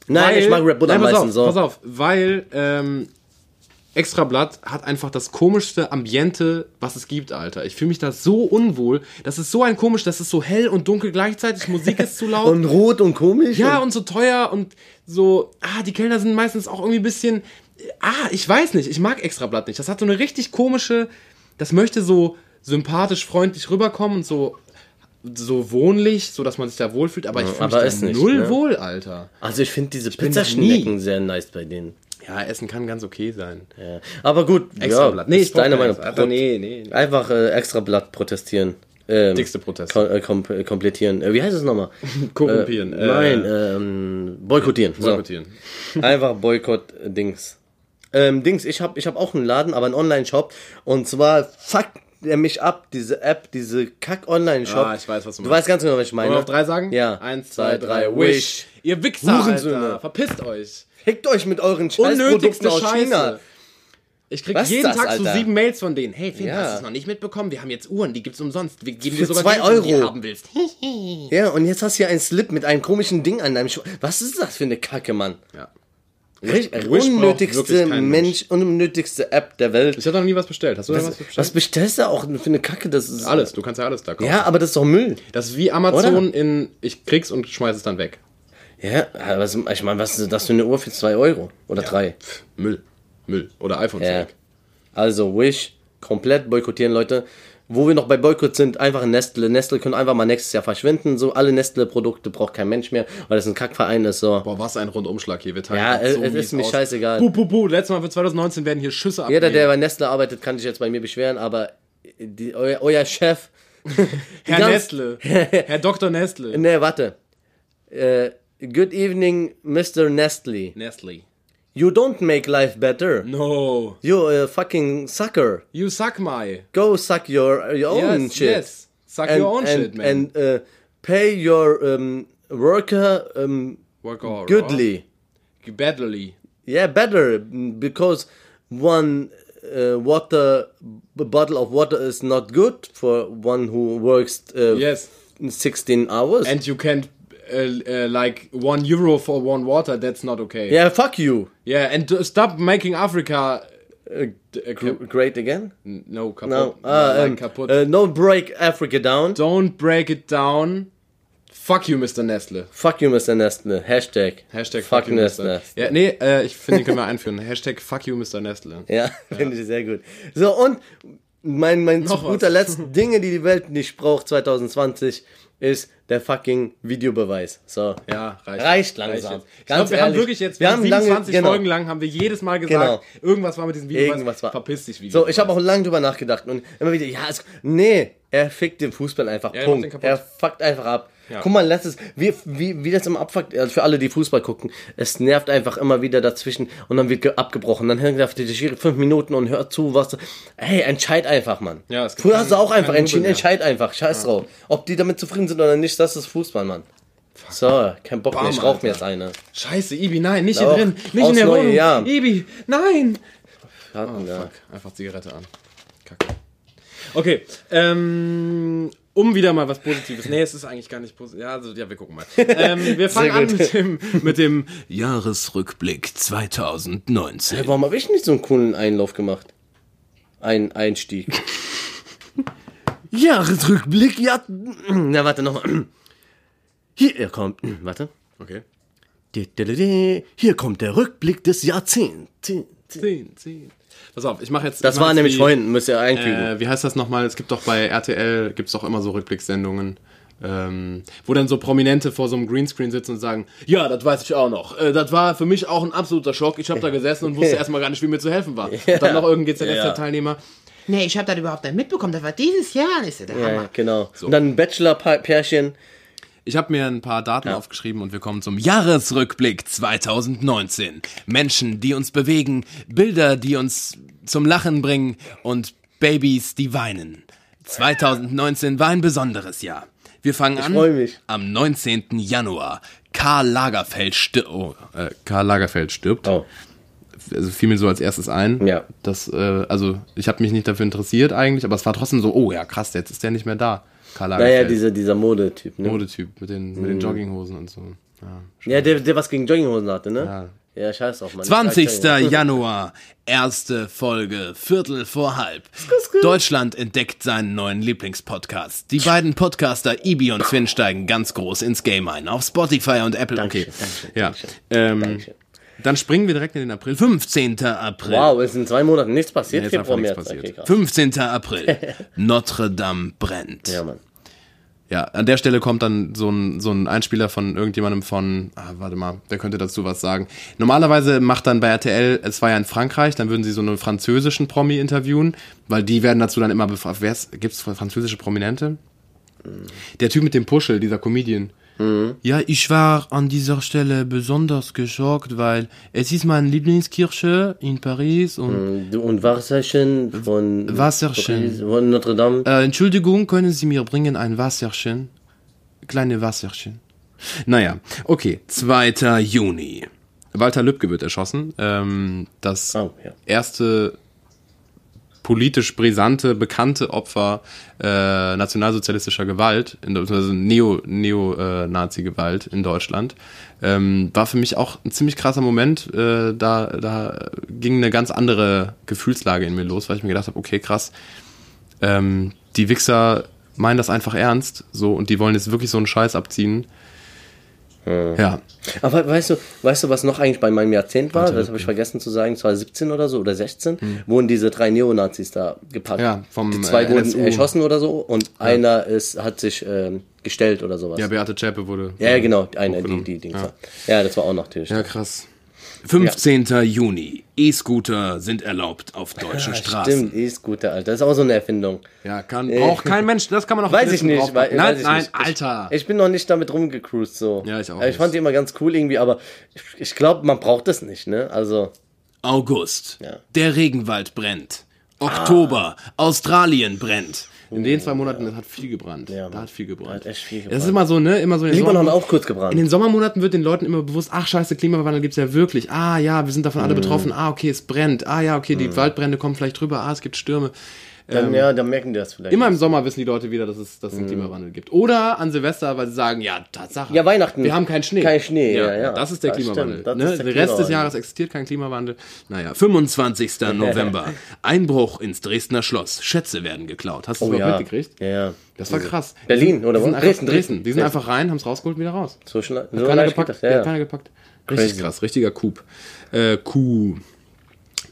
Nein, ich mag Red Bull am pass meisten, Auf, so. Pass auf, weil ähm, Extrablatt hat einfach das komischste Ambiente, was es gibt, Alter. Ich fühle mich da so unwohl. Das ist so ein komisch, das ist so hell und dunkel gleichzeitig. Musik ist zu laut. Und rot und komisch. Ja, und und so teuer und so, ah, die Kellner sind meistens auch irgendwie ein bisschen, ah, ich weiß nicht, ich mag Extrablatt nicht. Das hat so eine richtig komische, das möchte so sympathisch, freundlich rüberkommen und so, so wohnlich, so dass man sich da wohlfühlt, aber ich fühle mich da nicht, null ne? wohl, Alter. also ich finde diese Pizzaschnecken sehr nice bei denen. Ja, Essen kann ganz okay sein. Ja. Aber gut, Extrablatt. Ja, Nee, ist deine Meinung. Alter, nee, nee, nee. Einfach äh, extra Blatt protestieren. Ähm, Dickste Protest. Kom äh, kom äh, komplettieren. Äh, wie heißt es nochmal? Korrumpieren. Äh, nein, ähm, boykottieren. So. Boykottieren. Einfach Boykott-Dings. Ähm, Dings, ich habe ich hab auch einen Laden, aber einen Online-Shop. Und zwar fuckt er mich ab, diese App, diese Kack-Online-Shop. Ah, ich weiß, was du Du meinst. weißt ganz genau, was ich meine. Wollen wir auf drei sagen? Ja. Eins, zwei, drei, Wish. Ihr Wichser. Alter. Verpisst euch. Fickt euch mit euren Scheißprodukten aus Scheiße. China. Ich krieg Was jeden das, Tag so Alter? sieben Mails von denen. Hey, Finn, Ja. hast du es noch nicht mitbekommen? Wir haben jetzt Uhren, die gibt's umsonst. Wir geben Für dir sogar zwei Geld, wenn du Euro. haben willst. Ja, und jetzt hast du hier einen Slip mit einem komischen Ding an deinem Schuh. Was ist das für eine Kacke, Mann? ja. Richtig, unnötigste Mensch, unnötigste App der Welt. Ich habe noch nie was bestellt. Hast du was Was, bestellt? was bestellst du auch für eine Kacke? Das ist Alles, du kannst ja alles da kaufen. Ja, aber das ist doch Müll. Das ist wie Amazon in ich krieg's und schmeiß es dann weg. Ja, aber ich meine, was ist das für eine Uhr für 2 Euro? Oder 3? Pff, Müll. Müll. Oder iPhone-Zeug. Ja. Also Wish komplett boykottieren, Leute. Wo wir noch bei Boykott sind, einfach Nestle. Nestle können einfach mal nächstes Jahr verschwinden. So alle Nestle-Produkte braucht kein Mensch mehr, weil das ein Kackverein ist. So. Boah, was ein Rundumschlag hier. Wir teilen Ja, das es- ist mir aus. scheißegal. Buh, buh, buh. Letztes Mal für 2019 werden hier Schüsse Jeder, abgegeben. der bei Nestle arbeitet, kann sich jetzt bei mir beschweren, aber die, euer, euer Chef. Herr ganz- Nestle. Herr Dr. Nestle. Ne, warte. Äh, good evening, Mr. Nestle. Nestle. You don't make life better. No. You a fucking sucker. You suck my. Go suck your, your own Yes, shit. yes. Suck and, your own and, shit, man. And uh, pay your um, worker um, Work all goodly. right. Badly. Yeah, better mm, because one uh, water b- bottle of water is not good for one who works uh, Yes. 16 hours. And you can't, uh, uh, like, one euro for one water, that's not okay. yeah, fuck you. Yeah, and to stop making Africa. Uh, uh, Great again? no, kaputt. No. No, Uh, like um, kaputt. uh, no break Africa down. Don't break it down. Fuck you, Mr. Nestle. Fuck you, Mr. Nestle. Hashtag. Hashtag fuck, fuck, you, Nestle. Mr. Ja, nee, äh, ich finde, den können wir einführen. Hashtag fuck you, Mr. Nestle. Ja, finde ich sehr gut. So, und mein, mein zu guter. Letzt Dinge, die die Welt nicht braucht 2020, ist der fucking Videobeweis. So. Ja, reicht. Reicht langsam. jetzt. Ich glaube, wir haben ehrlich. wirklich jetzt, Wir haben lange- 27 genau. Folgen lang, haben wir jedes Mal gesagt, Genau. irgendwas war mit diesem Video. Irgendwas war. Verpiss dich, Video. So, ich habe auch lange drüber nachgedacht und immer wieder, ja, es, nee, er fickt den Fußball einfach. den Punkt. Er fuckt einfach ab. Ja. Guck mal, letztes, wie, wie, wie das im Abfuck, also für alle, die Fußball gucken, es nervt einfach immer wieder dazwischen und dann wird ge- abgebrochen. Dann hängt auf die Schiri fünf Minuten und hört zu, was hey, entscheid einfach, Mann. Ja, es gibt Früher hast du auch einfach entschieden, entscheid einfach, scheiß drauf. Ob die damit zufrieden sind oder nicht, das ist Fußball, Mann. So, kein Bock mehr, ich rauch mir jetzt eine. Scheiße, Ibi, nein, nicht Doch, hier drin. Nicht in der neue Wohnung. Jahr. Ibi, nein. Hatten, ja. Fuck, einfach Zigarette an. Kacke. Okay, ähm, um wieder mal was Positives. Nee, es ist eigentlich gar nicht positiv. Ja, also, ja, wir gucken mal. Ähm, wir fangen an mit dem, mit dem Jahresrückblick 2019. Hey, warum habe ich nicht so einen coolen Einlauf gemacht? Ein Einstieg. Jahresrückblick, ja. Na, warte nochmal. Hier er kommt. Warte. Okay. Hier kommt der Rückblick des Jahrzehnts. 10, 10. Pass auf, ich mache jetzt. Das mach war jetzt nämlich wie, vorhin, müsst ihr einfügen. Äh, wie heißt das nochmal? Es gibt doch bei RTL, gibt's doch immer so Rückblickssendungen, ähm, wo dann so Prominente vor so einem Greenscreen sitzen und sagen, ja, das weiß ich auch noch. Äh, das war für mich auch ein absoluter Schock. Ich habe da gesessen und wusste erstmal gar nicht, wie mir zu helfen war. Und dann noch irgendein GZSZ-Teilnehmer. Nee, ich habe das überhaupt nicht mitbekommen. Das war dieses Jahr. Ist ja der ja, Hammer. genau. Und dann ein Bachelor-Pärchen. Ich habe mir ein paar Daten aufgeschrieben und wir kommen zum Jahresrückblick 2019. Menschen, die uns bewegen, Bilder, die uns zum Lachen bringen und Babys, die weinen. 2019 war ein besonderes Jahr. Wir fangen an freu mich. am 19. Januar. Karl Lagerfeld stirbt. Oh, äh, Karl Lagerfeld stirbt. Oh. Also fiel mir so als erstes ein. Ja. Das, äh, also ich habe mich nicht dafür interessiert eigentlich, aber es war trotzdem so, oh ja, krass, jetzt ist der nicht mehr da. Karl Lagerfeld. Naja, dieser, dieser Modetyp, ne? Modetyp mit den, mit den Jogginghosen und so. Ja. Ja, der, der was gegen Jogginghosen hatte, ne? Ja. Ja, scheiß auf, Mann. 20. Januar, erste Folge, Viertel vor halb. Deutschland entdeckt seinen neuen Lieblingspodcast. Die beiden Podcaster Ibi und Finn steigen ganz groß ins Game ein. Auf Spotify und Apple. Okay. Dankeschön, Ja. Dankeschön. Ähm, Dankeschön. Dann springen wir direkt in den April. 15. April. Wow, es sind zwei Monaten nichts passiert. Nee, ist Februar, nichts März. passiert. Okay, krass. 15. April. Notre Dame brennt. Ja, Mann. Ja, an der Stelle kommt dann so ein, so ein Einspieler von irgendjemandem von, ah, warte mal, wer könnte dazu was sagen? Normalerweise macht dann bei RTL, es war ja in Frankreich, dann würden sie so einen französischen Promi interviewen, weil die werden dazu dann immer befragt. Wer ist, gibt's französische Prominente? Der Typ mit dem Puschel, dieser Comedian. Ja, ich war an dieser Stelle besonders geschockt, weil es ist meine Lieblingskirche in Paris und Und Wasserchen von Wasserchen. Paris, von Notre Dame. Äh, Entschuldigung, können Sie mir bringen ein Wasserchen? Kleine Wasserchen. Naja, okay, 2. Juni. Walter Lübcke wird erschossen. Ähm, das Oh, ja. erste politisch brisante, bekannte Opfer äh, nationalsozialistischer Gewalt, also Neo, Neo-Nazi-Gewalt in Deutschland. Ähm, war für mich auch ein ziemlich krasser Moment. Äh, da, da ging eine ganz andere Gefühlslage in mir los, weil ich mir gedacht habe, okay, krass, ähm, die Wichser meinen das einfach ernst, so, und die wollen jetzt wirklich so einen Scheiß abziehen. Ja. Aber weißt du, weißt du, was noch eigentlich bei meinem Jahrzehnt war? Das habe ich vergessen zu sagen, 2017 oder so oder 16, wurden diese drei Neonazis da gepackt. Ja, vom, Die zwei äh, wurden NSU. erschossen oder so und einer ist, hat sich ähm, gestellt oder sowas. Ja, Beate Zschäpe wurde. Ja, ja, genau, einer, die, die Dings. Ja. Ja. ja, das war auch noch natürlich. ja, krass. 15. Juni. E-Scooter sind erlaubt auf deutschen Ja, Straßen. Stimmt, E-Scooter, Alter. Das ist auch so eine Erfindung. Ja, kann, braucht kein Mensch, das kann man auch Weiß ich nicht. Weil, Nein, weiß ich nein, nicht. Alter. Ich, ich bin noch nicht damit rumgecruised so. Ja, ich auch Ich nicht. fand die immer ganz cool irgendwie, aber ich, ich glaube, man braucht das nicht, ne? Also, August. Ja. Der Regenwald brennt. Oktober. Australien brennt. In den zwei Monaten hat viel gebrannt. Ja, da hat viel gebrannt. Da hat echt viel Das ist gebrannt. immer so, ne? Immer so in den Libanon Sommermonaten- auch kurz gebrannt. In den Sommermonaten wird den Leuten immer bewusst, ach scheiße, Klimawandel gibt's ja wirklich. Ah ja, wir sind davon Mhm. alle betroffen. Ah, okay, es brennt. Ah ja, okay, die Waldbrände kommen vielleicht drüber. Ah, es gibt Stürme. Dann, ja, dann merken die das vielleicht. Immer im Sommer wissen die Leute wieder, dass es, dass es einen Klimawandel gibt. Oder an Silvester, weil sie sagen, ja, Tatsache. Mhm. Ja, Weihnachten. Wir haben keinen Schnee. Kein Schnee, ja, ja. Das ist der Das Klimawandel. stimmt, das ne? ist der der Rest des. Jahres existiert kein Klimawandel. Naja, 25. November. Einbruch ins Dresdner Schloss. Schätze werden geklaut. Hast du das oh, überhaupt ja. mitgekriegt? Ja, ja. Das war krass. Berlin, oder wo? Dresden, Dresden. Die sind einfach rein, haben es rausgeholt, wieder raus. So schnell. So keiner gepackt. das, Ja, ja, keiner ja. gepackt. Richtig krass, richtiger Coup. Äh, Coup.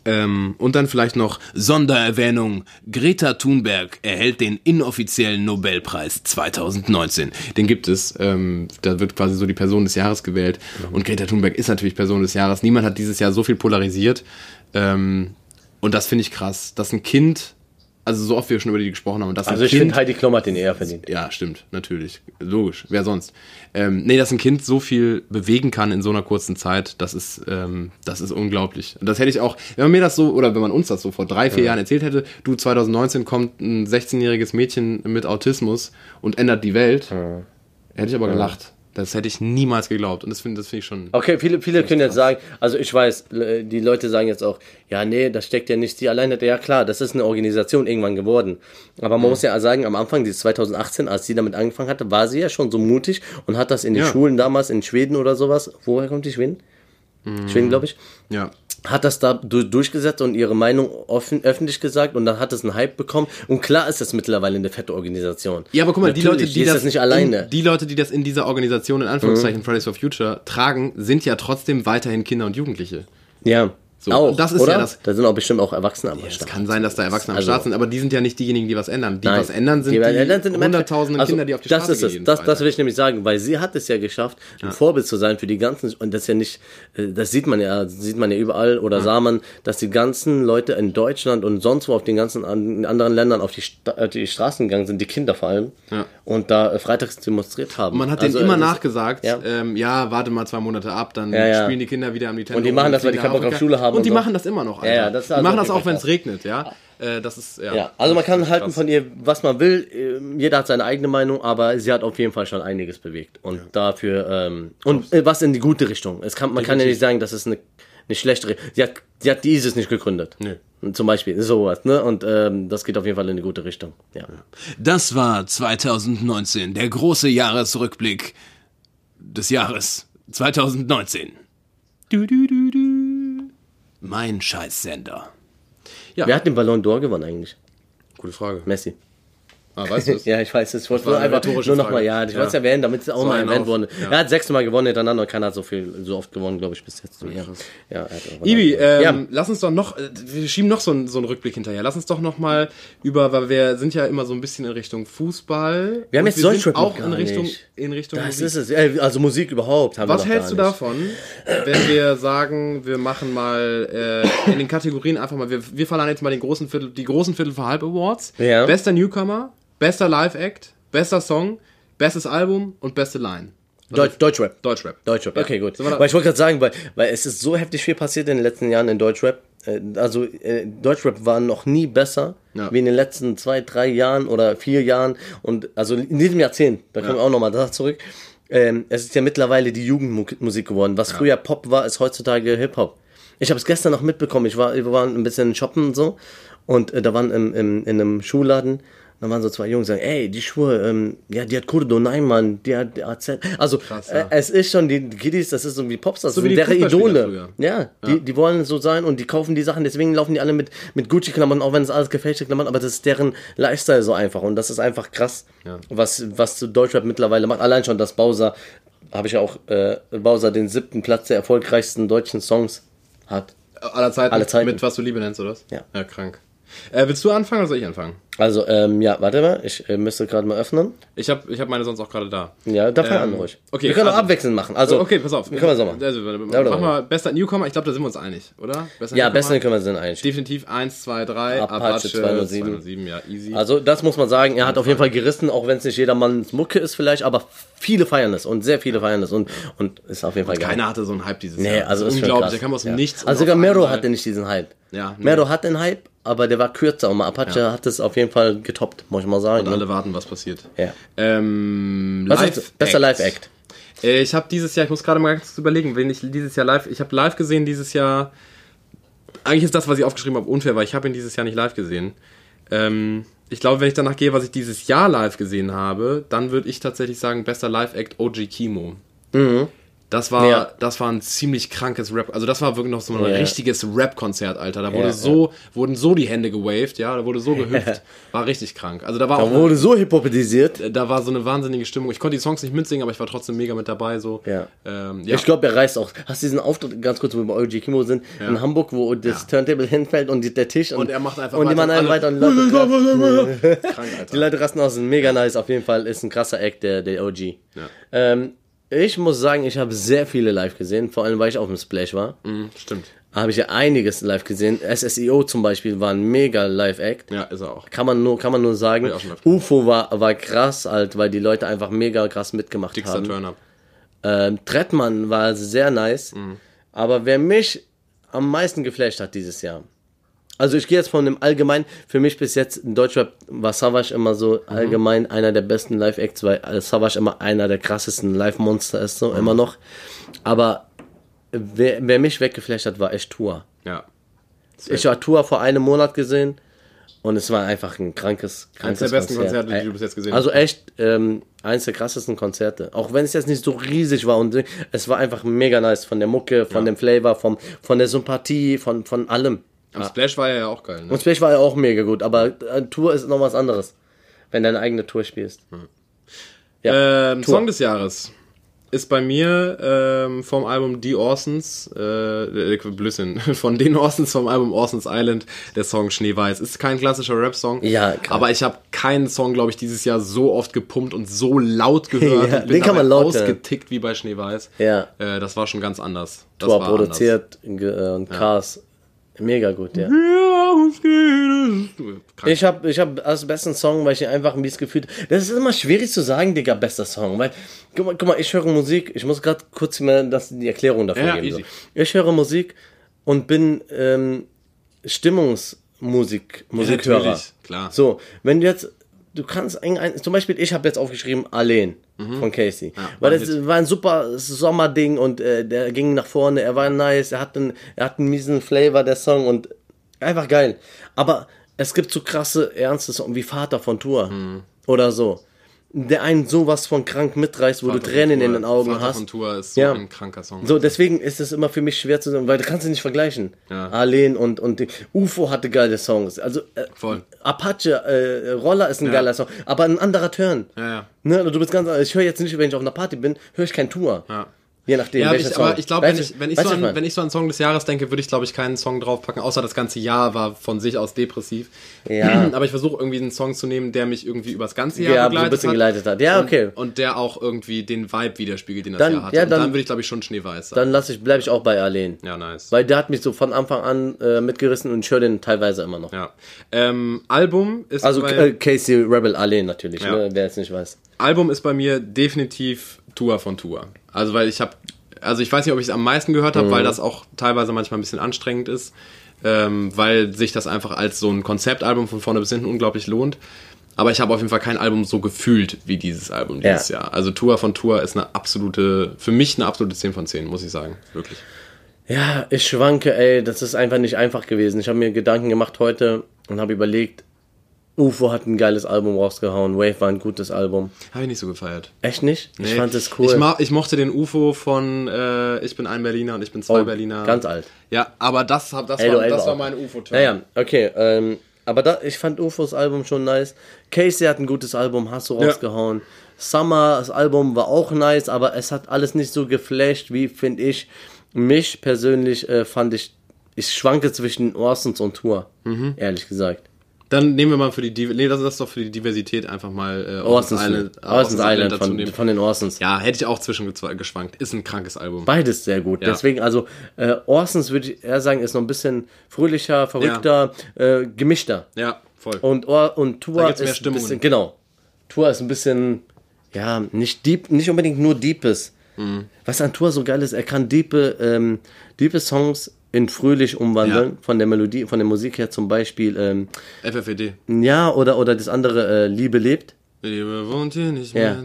Ähm, und dann vielleicht noch Sondererwähnung. Greta Thunberg erhält den inoffiziellen Nobelpreis 2019. Den gibt es. Ähm, da wird quasi so die Person des Jahres gewählt. Und Greta Thunberg ist natürlich Person des Jahres. Niemand hat dieses Jahr so viel polarisiert. Ähm, und das finde ich krass, dass ein Kind, also so oft wir schon über die gesprochen haben, dass Also ich finde Heidi Klum hat den eher verdient. ja, stimmt, natürlich, logisch, wer sonst? Ähm, nee, dass ein Kind so viel bewegen kann in so einer kurzen Zeit, das ist, ähm, das ist unglaublich. Und das hätte ich auch, wenn man mir das so, oder wenn man uns das so vor drei, vier Jahren erzählt hätte, du, 2019 kommt ein 16-jähriges Mädchen mit Autismus und ändert die Welt, hätte ich aber gelacht. Das hätte ich niemals geglaubt. Und das finde das finde ich schon. Okay, viele, viele können jetzt sagen, also ich weiß, die Leute sagen jetzt auch, ja, nee, das steckt ja nicht sie alleine. Ja klar, das ist eine Organisation irgendwann geworden. Aber man muss ja sagen, am Anfang, dieses 2018, als sie damit angefangen hatte, war sie ja schon so mutig und hat das in den Ja. Schulen damals in Schweden oder sowas, woher kommt die Schweden? Schweden, glaube ich. Ja. Hat das da du durchgesetzt und ihre Meinung offen, öffentlich gesagt und dann hat es einen Hype bekommen. Und klar ist das mittlerweile eine fette Organisation. Ja, aber guck mal, die Leute, die ist das, das nicht alleine. In, die Leute, die das in dieser Organisation in Anführungszeichen Fridays for Future tragen, sind ja trotzdem weiterhin Kinder und Jugendliche. ja, So, auch, das ist oder? ja das- Da sind auch bestimmt auch Erwachsene am Es Start. kann sein, dass da Erwachsene am Also- Start sind, aber die sind ja nicht diejenigen, die was ändern. Die Nein. was ändern sind die, Eltern sind hunderttausenden also, Kinder, die auf die das Straße ist es. gehen. Das, das will ich nämlich sagen, weil sie hat es ja geschafft, ein Vorbild zu sein für die ganzen, und das ist ja nicht, äh, das sieht man ja, sieht man ja überall, oder sah man, dass die ganzen Leute in Deutschland und sonst wo auf den ganzen anderen Ländern auf die, Sta die Straßen gegangen sind, die Kinder vor allem, Ja. und da äh, freitags demonstriert haben. Man hat Also, denen immer äh, nachgesagt, Ja. ja. Ähm, ja, warte mal zwei Monate ab, dann Ja, ja. spielen die Kinder wieder am Nintendo. Und die machen das, weil die keinen Bock auf. Schule haben Und und die so. machen das immer noch, Alter. Ja, ja, das ist die also machen das auch, wenn es regnet, ja. Äh, das ist, ja. Ja, also man kann halten krass. von ihr, was man will. Ähm, Jeder hat seine eigene Meinung, aber sie hat auf jeden Fall schon einiges bewegt. Und dafür, ähm, und äh, was in die gute Richtung. Es kann, man kann ja nicht sagen, dass es eine, eine schlechtere. Sie hat, sie hat die ISIS nicht gegründet. Nee. Zum Beispiel, sowas, ne? Und ähm, das geht auf jeden Fall in die gute Richtung. Ja. Das war 2019, der große Jahresrückblick des Jahres 2019. Du, du, du, du. Mein Scheißsender. Ja. Wer hat den Ballon d'Or gewonnen eigentlich? Gute Frage. Messi. Ah, weißt du? Ja, ich weiß es. Ich wollte nur einfach nur nochmal, ja, ich Ja. wollte es erwähnen, damit es auch So mal erwähnt wurde. Ja. Er hat sechsmal gewonnen hintereinander und keiner hat so viel, so oft gewonnen, glaube ich, bis jetzt. Ja, ja, Ibi, ähm, ja. lass uns doch noch, äh, wir schieben noch so einen, so einen Rückblick hinterher. Lass uns doch noch mal über, weil wir sind ja immer so ein bisschen in Richtung Fußball. Wir haben jetzt sind Deutschrap noch auch in Richtung, nicht. in Richtung Das Musik. ist es. Äh, Also Musik überhaupt haben Was wir hältst du davon, wenn wir sagen, wir machen mal äh, in den Kategorien einfach mal, wir, wir verleihen jetzt mal den großen Viertel, die großen Viertel für Halb Awards. Bester Newcomer, bester Live-Act, bester Song, bestes Album und beste Line. Deutsch, Deutschrap. Deutschrap. Deutschrap, okay, gut. Weil ich wollte gerade sagen, weil, weil es ist so heftig viel passiert in den letzten Jahren in Deutschrap. Äh, Also äh, Deutschrap war noch nie besser Ja. wie in den letzten zwei, drei Jahren oder vier Jahren. Und also in diesem Jahrzehnt, da kommen wir auch nochmal da zurück. Ähm, es ist ja mittlerweile die Jugendmusik geworden. Was früher Pop war, ist heutzutage Hip-Hop. Ich habe es gestern noch mitbekommen. Ich war, wir waren ein bisschen shoppen und so. Und äh, da waren im, im, in einem Schuhladen, da waren so zwei Jungs, sagen, ey, die Schuhe, ähm, ja, die hat Kurdo, nein, Mann, die hat AZ. Also, Krass, äh, ja. es ist schon, die Kiddies, das ist so wie Popstars, So wie die deren Idole. früher. Ja, die, die wollen so sein und die kaufen die Sachen, deswegen laufen die alle mit, mit Gucci-Klamotten, auch wenn es alles gefälschte Klamotten, aber das ist deren Lifestyle so einfach und das ist einfach krass, was, was zu Deutschrap mittlerweile macht. Allein schon, dass Bowser, habe ich ja auch, äh, Bowser den siebten Platz der erfolgreichsten deutschen Songs hat. Aller Zeiten, Alle Zeiten. mit was du Liebe nennst, oder was? Ja. Ja, krank. Äh, willst du anfangen oder soll ich anfangen? Also, ähm, ja, warte mal, ich äh, müsste gerade mal öffnen. Ich habe ich hab meine sonst auch gerade da. Ja, da fang Ähm, an ruhig. okay, wir können auch also- abwechselnd machen. Also, okay, pass auf. Können wir so machen. Also, Ja, mach oder? mal bester Newcomer. Ich glaube, da sind wir uns einig, oder? Bester ja, Newcomer? besten können wir sind eigentlich. Definitiv 1, 2, 3, Apache Apache, 207. 207, ja, easy. Also, das muss man sagen. Er hat auf jeden Fall gerissen, auch wenn es nicht jedermanns Mucke ist, vielleicht, aber viele feiern es und sehr viele feiern es und, und ist auf jeden Fall geil. Keiner hatte so einen Hype dieses Nee, Jahr. also ist unglaublich. krass. Der kam aus ja. Nichts. und Also sogar Mero hatte nicht diesen Hype. Ja, nee. Mero hat den Hype, aber der war kürzer und Apache hat es auf jeden Fall getoppt, muss ich mal sagen. Und alle warten, was passiert. Ja. Ähm, Was Live ist besser Live-Act? Äh, Ich habe dieses Jahr, ich muss gerade mal ganz kurz überlegen, wen ich dieses Jahr live, ich habe live gesehen dieses Jahr. Eigentlich ist das, was ich aufgeschrieben habe, unfair, weil ich habe ihn dieses Jahr nicht live gesehen. Ähm, ich glaube, wenn ich danach gehe, was ich dieses Jahr live gesehen habe, dann würde ich tatsächlich sagen, bester Live-Act OG Kimo. Das war, Ja. das war ein ziemlich krankes Rap. Also das war wirklich noch so ein Ja. richtiges Rap-Konzert, Alter. Da wurde Ja, so, wurden so die Hände gewaved, ja, da wurde so gehüpft. War richtig krank. Also da war Da auch wurde so hypothetisiert. da war so eine wahnsinnige Stimmung. Ich konnte die Songs nicht mitsingen, aber ich war trotzdem mega mit dabei. So. Ja. Ähm, ja. Ich glaube, er reißt auch. Hast du diesen Auftritt, ganz kurz, wo wir bei OG Kimo sind, in Hamburg, wo das Turntable hinfällt und die, der Tisch und, Und er macht einfach und die weiter machen und alle- weiter und die Leute, krank, Alter. die Leute rasten aus. Mega nice, auf jeden Fall. Ist ein krasser Act, der, der OG. Ähm, ich muss sagen, ich habe sehr viele live gesehen, vor allem weil ich auf dem Splash war. Mhm, stimmt. Habe ich ja einiges live gesehen. SSEO zum Beispiel war ein mega Live-Act. Ja, ist er auch. Kann man nur, kann man nur sagen. UFO war, war krass halt, weil die Leute einfach mega krass mitgemacht Dickster haben. Turn-Up. Ähm, Trettmann war sehr nice. Mhm. Aber wer mich am meisten geflasht hat dieses Jahr. Also ich gehe jetzt von dem allgemein, für mich bis jetzt in Deutschrap war Savage immer so Mhm. allgemein einer der besten Live-Acts, weil äh, Savage immer einer der krassesten Live-Monster ist, Mhm. so immer noch. Aber wer, wer mich weggeflasht hat, war echt Tour. Ja. Ich habe Tour vor einem Monat gesehen und es war einfach ein krankes, krankes der besten Konzert. Konzerte, die du bis jetzt gesehen hast. Also echt ähm, eins der krassesten Konzerte. Auch wenn es jetzt nicht so riesig war und es war einfach mega nice von der Mucke, von dem Flavor, vom, von der Sympathie, von, von allem. Am Splash war er ja auch geil. Ne? Und Splash war ja auch mega gut, aber äh, Tour ist noch was anderes, wenn deine eigene Tour spielst. Ja, ähm, Tour. Song des Jahres ist bei mir ähm, vom Album The Orsons, äh, äh, Blödsinn, von den Orsons vom Album Orsons Island, der Song Schneeweiß. Ist kein klassischer Rap-Song, Ja, klar. aber ich habe keinen Song, glaube ich, dieses Jahr so oft gepumpt und so laut gehört Ja, und den kann man laut ausgetickt wie bei Schneeweiß. Ja. Äh, das war schon ganz anders. Das Tour war produziert ge- äh, und Cars. Mega gut, ja. Ja, uns geht es. Ich habe ich hab als besten Song, weil ich einfach ein bisschen gefühlt. Das ist immer schwierig zu sagen, Digga, bester Song. Weil, guck mal, guck mal ich höre Musik. Ich muss gerade kurz mir das, die Erklärung dafür Ja, geben. So. Ich höre Musik und bin ähm, Stimmungsmusik, Musikhörer. natürlich, klar. So, wenn du jetzt, du kannst ein, ein, zum Beispiel, ich habe jetzt aufgeschrieben Alleen von Casey, war weil das Hit. war ein super Sommerding und äh, der ging nach vorne, er war nice, er hat einen, er hat einen miesen Flavor der Song und einfach geil. Aber es gibt so krasse ernste Songs wie Vater von Tour Mhm. oder so, der einen sowas von krank mitreißt, wo Vater du Tränen in Tour- den Augen Vater hast. von Tour ist so Ja. ein kranker Song. So, deswegen ist es immer für mich schwer zu sagen, weil du kannst es nicht vergleichen. Ja. Arlen und, und die- UFO hatte geile Songs. Also äh, Voll. Apache, äh, Roller ist ein geiler Song, aber ein anderer Turn. Ja, ja. Ne, also du bist ganz, ich höre jetzt nicht, wenn ich auf einer Party bin, höre ich kein Tour. Ja. Je nachdem, Ja, ich, aber ich glaube, wenn ich, wenn, ich so an, wenn ich so an Song des Jahres denke, würde ich, glaube ich, keinen Song draufpacken, außer das ganze Jahr war von sich aus depressiv. Ja. Aber ich versuche irgendwie einen Song zu nehmen, der mich irgendwie übers ganze Jahr Ja, so ein begleitet, bisschen hat. geleitet hat. Ja, okay. Und, und der auch irgendwie den Vibe widerspiegelt, den das Dann- Jahr hatte. ja, und dann, dann- würde ich, glaube ich, schon Schneeweiß sagen. Dann ich, bleibe ich auch bei Arlen. ja, nice. Weil der hat mich so von Anfang an äh, mitgerissen und ich höre den teilweise immer noch. ja. Ähm, Album ist Also bei, äh, Casey Rebel Arlen natürlich, Ja. ne, wer es nicht weiß. Album ist bei mir definitiv Tour von Tour. Also weil ich habe, also ich weiß nicht, ob ich es am meisten gehört habe, Mhm. weil das auch teilweise manchmal ein bisschen anstrengend ist, ähm, weil sich das einfach als so ein Konzeptalbum von vorne bis hinten unglaublich lohnt. Aber ich habe auf jeden Fall kein Album so gefühlt wie dieses Album dieses Ja. Jahr. Also Tour von Tour ist eine absolute, für mich eine absolute 10 von 10, muss ich sagen. Wirklich. Ja, ich schwanke, ey, das ist einfach nicht einfach gewesen. Ich habe mir Gedanken gemacht heute und habe überlegt, UFO hat ein geiles Album rausgehauen, Wave war ein gutes Album. Habe ich nicht so gefeiert. Echt nicht? Ich Nee. fand es cool. Ich, ma ich mochte den UFO von äh, Ich bin ein Berliner und ich bin zwei Oh, Berliner. Ganz alt. Ja, aber das, hab- das, war, das war mein UFO-Turn. Naja, okay. Ähm, aber da, ich fand UFOs Album schon nice. Casey hat ein gutes Album, hast du Ja. rausgehauen. Summer, das Album war auch nice, aber es hat alles nicht so geflasht, wie finde ich. Mich persönlich äh, fand ich, ich schwanke zwischen Orsons und Tour, Mhm. ehrlich gesagt. Dann nehmen wir mal für die nee, das ist doch für die Diversität einfach mal äh, Orsons, Island, Island, Orsons Island dazu von, von den Orsons. Ja, hätte ich auch zwischengeschwankt. Ist ein krankes Album. Beides sehr gut. Ja. Deswegen, also, äh, Orsons würde ich eher sagen, ist noch ein bisschen fröhlicher, verrückter, äh, gemischter. Ja, voll. Und, Or und Tour ist mehr ein Stimmungen. bisschen, genau. Tour ist ein bisschen, ja, nicht deep, nicht unbedingt nur deepes. Mhm. Was an Tour so geil ist, er kann diepe, ähm, diepe Songs in fröhlich umwandeln, Ja. von der Melodie, von der Musik her zum Beispiel, ähm, FFED. ja, oder, oder das andere, äh, Liebe lebt. Liebe wohnt hier nicht Ja. mehr.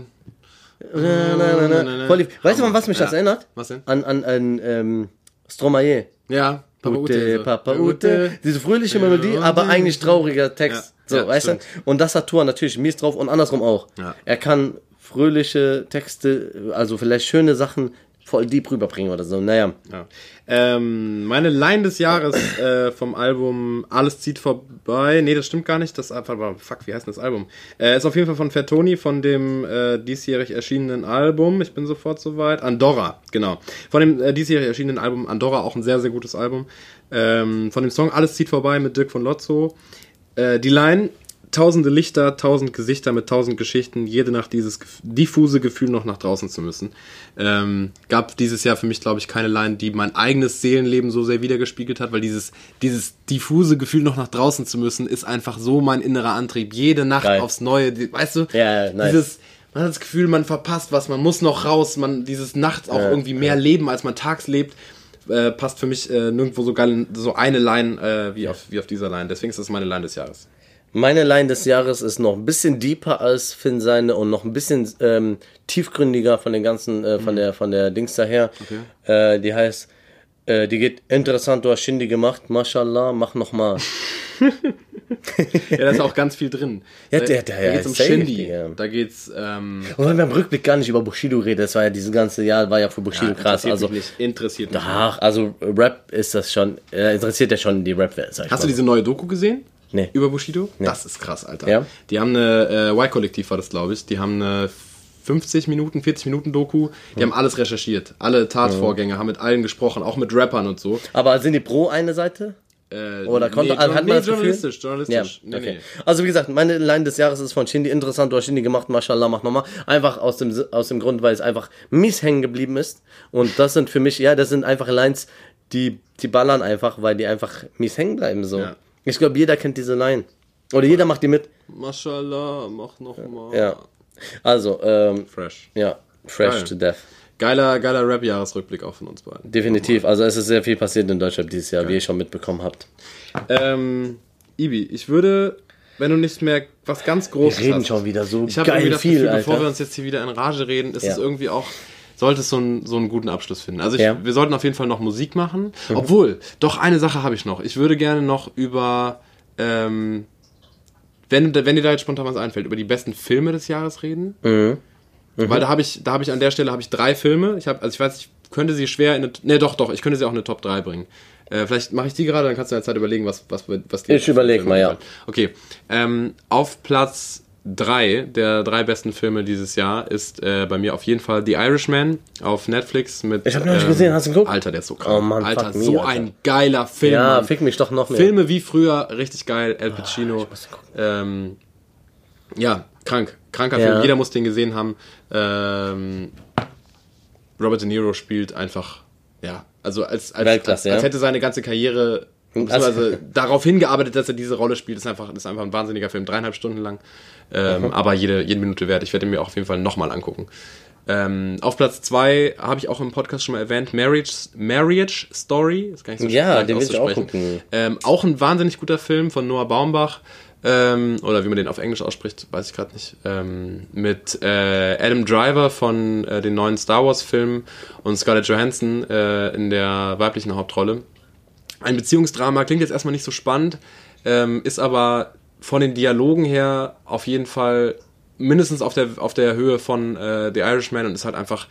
Na, na, na, na. Voll lieb. Weißt du, an was mich Ja. das erinnert? Was denn? An, an, an, ähm, Stromae. Ja, Papa Ute, Ute. Papa Ute. Diese fröhliche Melodie, aber eigentlich trauriger Text. Ja, so, ja, weißt stimmt. du? Und das hat Tour natürlich mies drauf und andersrum auch. Ja. Er kann fröhliche Texte, also vielleicht schöne Sachen voll deep rüberbringen oder so. Naja. Ja. Ähm, meine Line des Jahres äh, vom Album Alles zieht vorbei. Nee, das stimmt gar nicht. Das einfach war, fuck, wie heißt denn das Album? Äh, ist auf jeden Fall von Fettoni, von dem äh, diesjährig erschienenen Album. Ich bin sofort soweit. Andorra, genau. Von dem äh, diesjährig erschienenen Album Andorra, auch ein sehr, sehr gutes Album. Ähm, von dem Song Alles zieht vorbei mit Dirk von Lotzo. Äh, die Line, tausende Lichter, tausend Gesichter mit tausend Geschichten, jede Nacht dieses diffuse Gefühl noch nach draußen zu müssen. Ähm, gab dieses Jahr für mich, glaube ich, keine Line, die mein eigenes Seelenleben so sehr wiedergespiegelt hat, weil dieses, dieses diffuse Gefühl noch nach draußen zu müssen, ist einfach so mein innerer Antrieb. Jede Nacht Geil. aufs Neue, die, weißt du? Ja, nice. Dieses, man hat das Gefühl, man verpasst was, man muss noch raus, man dieses nachts auch Ja, irgendwie mehr leben, als man tags lebt. Äh, passt für mich äh, nirgendwo so geil so eine Line äh, wie, auf, wie auf dieser Line. Deswegen ist das meine Line des Jahres. Meine Line des Jahres ist noch ein bisschen deeper als Finn seine und noch ein bisschen ähm, tiefgründiger von den ganzen, äh, von der von der Dings daher. Äh, die heißt, äh, die geht interessant, du hast Shindy gemacht, mashallah, mach noch mal. Ja, da ist auch ganz viel drin. Ja, Da- der- der- da ja, geht's um Shindy. Digga. Da geht's, ähm, Und wenn wir im Rückblick gar nicht über Bushido reden, das war ja dieses ganze Jahr, war ja für Bushido krass. interessiert Also, mich nicht. Interessiert mich ach, also Rap ist das schon, äh, interessiert ja schon die Rap-Welt, Hast du mal. diese neue Doku gesehen? Nee. Über Bushido? Das ist krass, Alter. Ja? Die haben eine, äh, Y-Kollektiv war das, glaube ich. Die haben eine 50 Minuten, 40 Minuten Doku. Die haben alles recherchiert. Alle Tatvorgänge, haben mit allen gesprochen, auch mit Rappern und so. Aber sind die pro eine Seite? Äh, Oder konnte, nee, hat man nee, journalistisch, journalistisch. Ja, Nee, okay. nee. Also wie gesagt, meine Line des Jahres ist von Shindy. Interessant, du hast Shindy gemacht, mashallah, mach nochmal. Einfach aus dem, aus dem Grund, weil es einfach mies hängen geblieben ist. Und das sind für mich, ja, das sind einfach Lines, die, die ballern einfach, weil die einfach mies hängen bleiben. So. Ja. Ich glaube, jeder kennt diese Line. Oder jeder macht die mit. Mashallah, mach noch mal. Ja. Also, ähm, Fresh. ja, fresh Geil. to death. Geiler, geiler Rap-Jahresrückblick auch von uns beiden. Definitiv. Also es ist sehr viel passiert in Deutschland dieses Jahr, wie ihr schon mitbekommen habt. Ähm, Ibi, ich würde, wenn du nicht mehr was ganz Großes Wir reden hast, schon wieder so Ich geil das viel, Gefühl, bevor wir Alter. uns jetzt hier wieder in Rage reden, ist Ja. es irgendwie auch, sollte es so, ein, so einen guten Abschluss finden. Also ich, Ja. wir sollten auf jeden Fall noch Musik machen. Mhm. Obwohl, doch eine Sache habe ich noch. Ich würde gerne noch über, ähm, wenn, wenn dir da jetzt spontan was einfällt, über die besten Filme des Jahres reden. Mhm. Weil da habe ich, da habe ich an der Stelle habe ich drei Filme. Ich habe, also ich weiß, ich könnte sie schwer in eine, ne doch, doch, ich könnte sie auch in eine Top 3 bringen. Äh, vielleicht mache ich die gerade, dann kannst du in der Zeit überlegen, was, was, was die Ich überleg Filme mal, ja. Okay. Ähm, auf Platz 3 der drei besten Filme dieses Jahr ist äh, bei mir auf jeden Fall The Irishman auf Netflix mit. Ich hab noch nicht gesehen, hast du geguckt? Alter, der ist so krank. Oh Mann, Alter, fuck me, so Alter. ein geiler Film. Ja, Mann. fick mich doch noch mehr. Filme wie früher, richtig geil. El Pacino. ich muss gucken. ähm, ja, krank. Kranker Ja. Film. Jeder muss den gesehen haben. Ähm, Robert De Niro spielt einfach, ja, also als, als, als, als hätte seine ganz Karriere beziehungsweise darauf hingearbeitet, dass er diese Rolle spielt, ist einfach, ist einfach ein wahnsinniger Film, dreieinhalb Stunden lang. Ähm, aber jede, jede Minute wert. Ich werde mir auch auf jeden Fall nochmal angucken. Ähm, auf Platz zwei habe ich auch im Podcast schon mal erwähnt, Marriage, Marriage Story. Ist gar nicht so Ja, den will ich auch gucken. Ähm, auch ein wahnsinnig guter Film von Noah Baumbach. Ähm, oder wie man den auf Englisch ausspricht, weiß ich gerade nicht. Ähm, mit äh, Adam Driver von äh, den neuen Star Wars Filmen und Scarlett Johansson äh, in der weiblichen Hauptrolle. Ein Beziehungsdrama klingt jetzt erstmal nicht so spannend, ähm, ist aber von den Dialogen her auf jeden Fall mindestens auf der, auf der Höhe von äh, The Irishman und ist halt einfach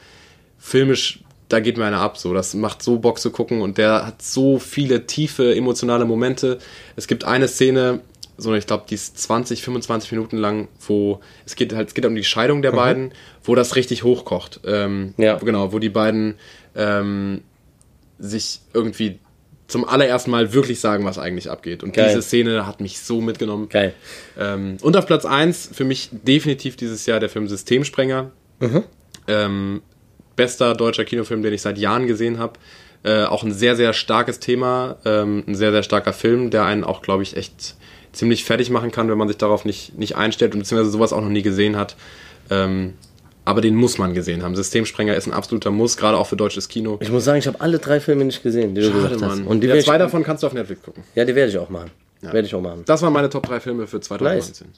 filmisch, da geht mir einer ab. So, das macht so Bock zu gucken und der hat so viele tiefe emotionale Momente. Es gibt eine Szene, so ich glaube, die ist 20, 25 Minuten lang, wo es geht halt, es geht um die Scheidung der beiden, wo das richtig hochkocht. Ähm, Ja. Genau, wo die beiden ähm, sich irgendwie zum allerersten Mal wirklich sagen, was eigentlich abgeht. Und Geil. diese Szene hat mich so mitgenommen. Geil. Ähm, und auf Platz 1 für mich definitiv dieses Jahr der Film Systemsprenger. Ähm, bester deutscher Kinofilm, den ich seit Jahren gesehen habe. Äh, auch ein sehr, sehr starkes Thema, ähm, ein sehr, sehr starker Film, der einen auch, glaube ich, echt ziemlich fertig machen kann, wenn man sich darauf nicht, nicht einstellt und beziehungsweise sowas auch noch nie gesehen hat. Ähm, aber den muss man gesehen haben. Systemsprenger ist ein absoluter Muss, gerade auch für deutsches Kino. Ich muss sagen, ich habe alle drei Filme nicht gesehen, die du Schade, gesagt hast. Mann. Und die ja, zwei davon kannst du auf Netflix gucken. ja, die werde ich auch machen. Werde ich auch machen. Das waren meine Top 3 Filme für 2019.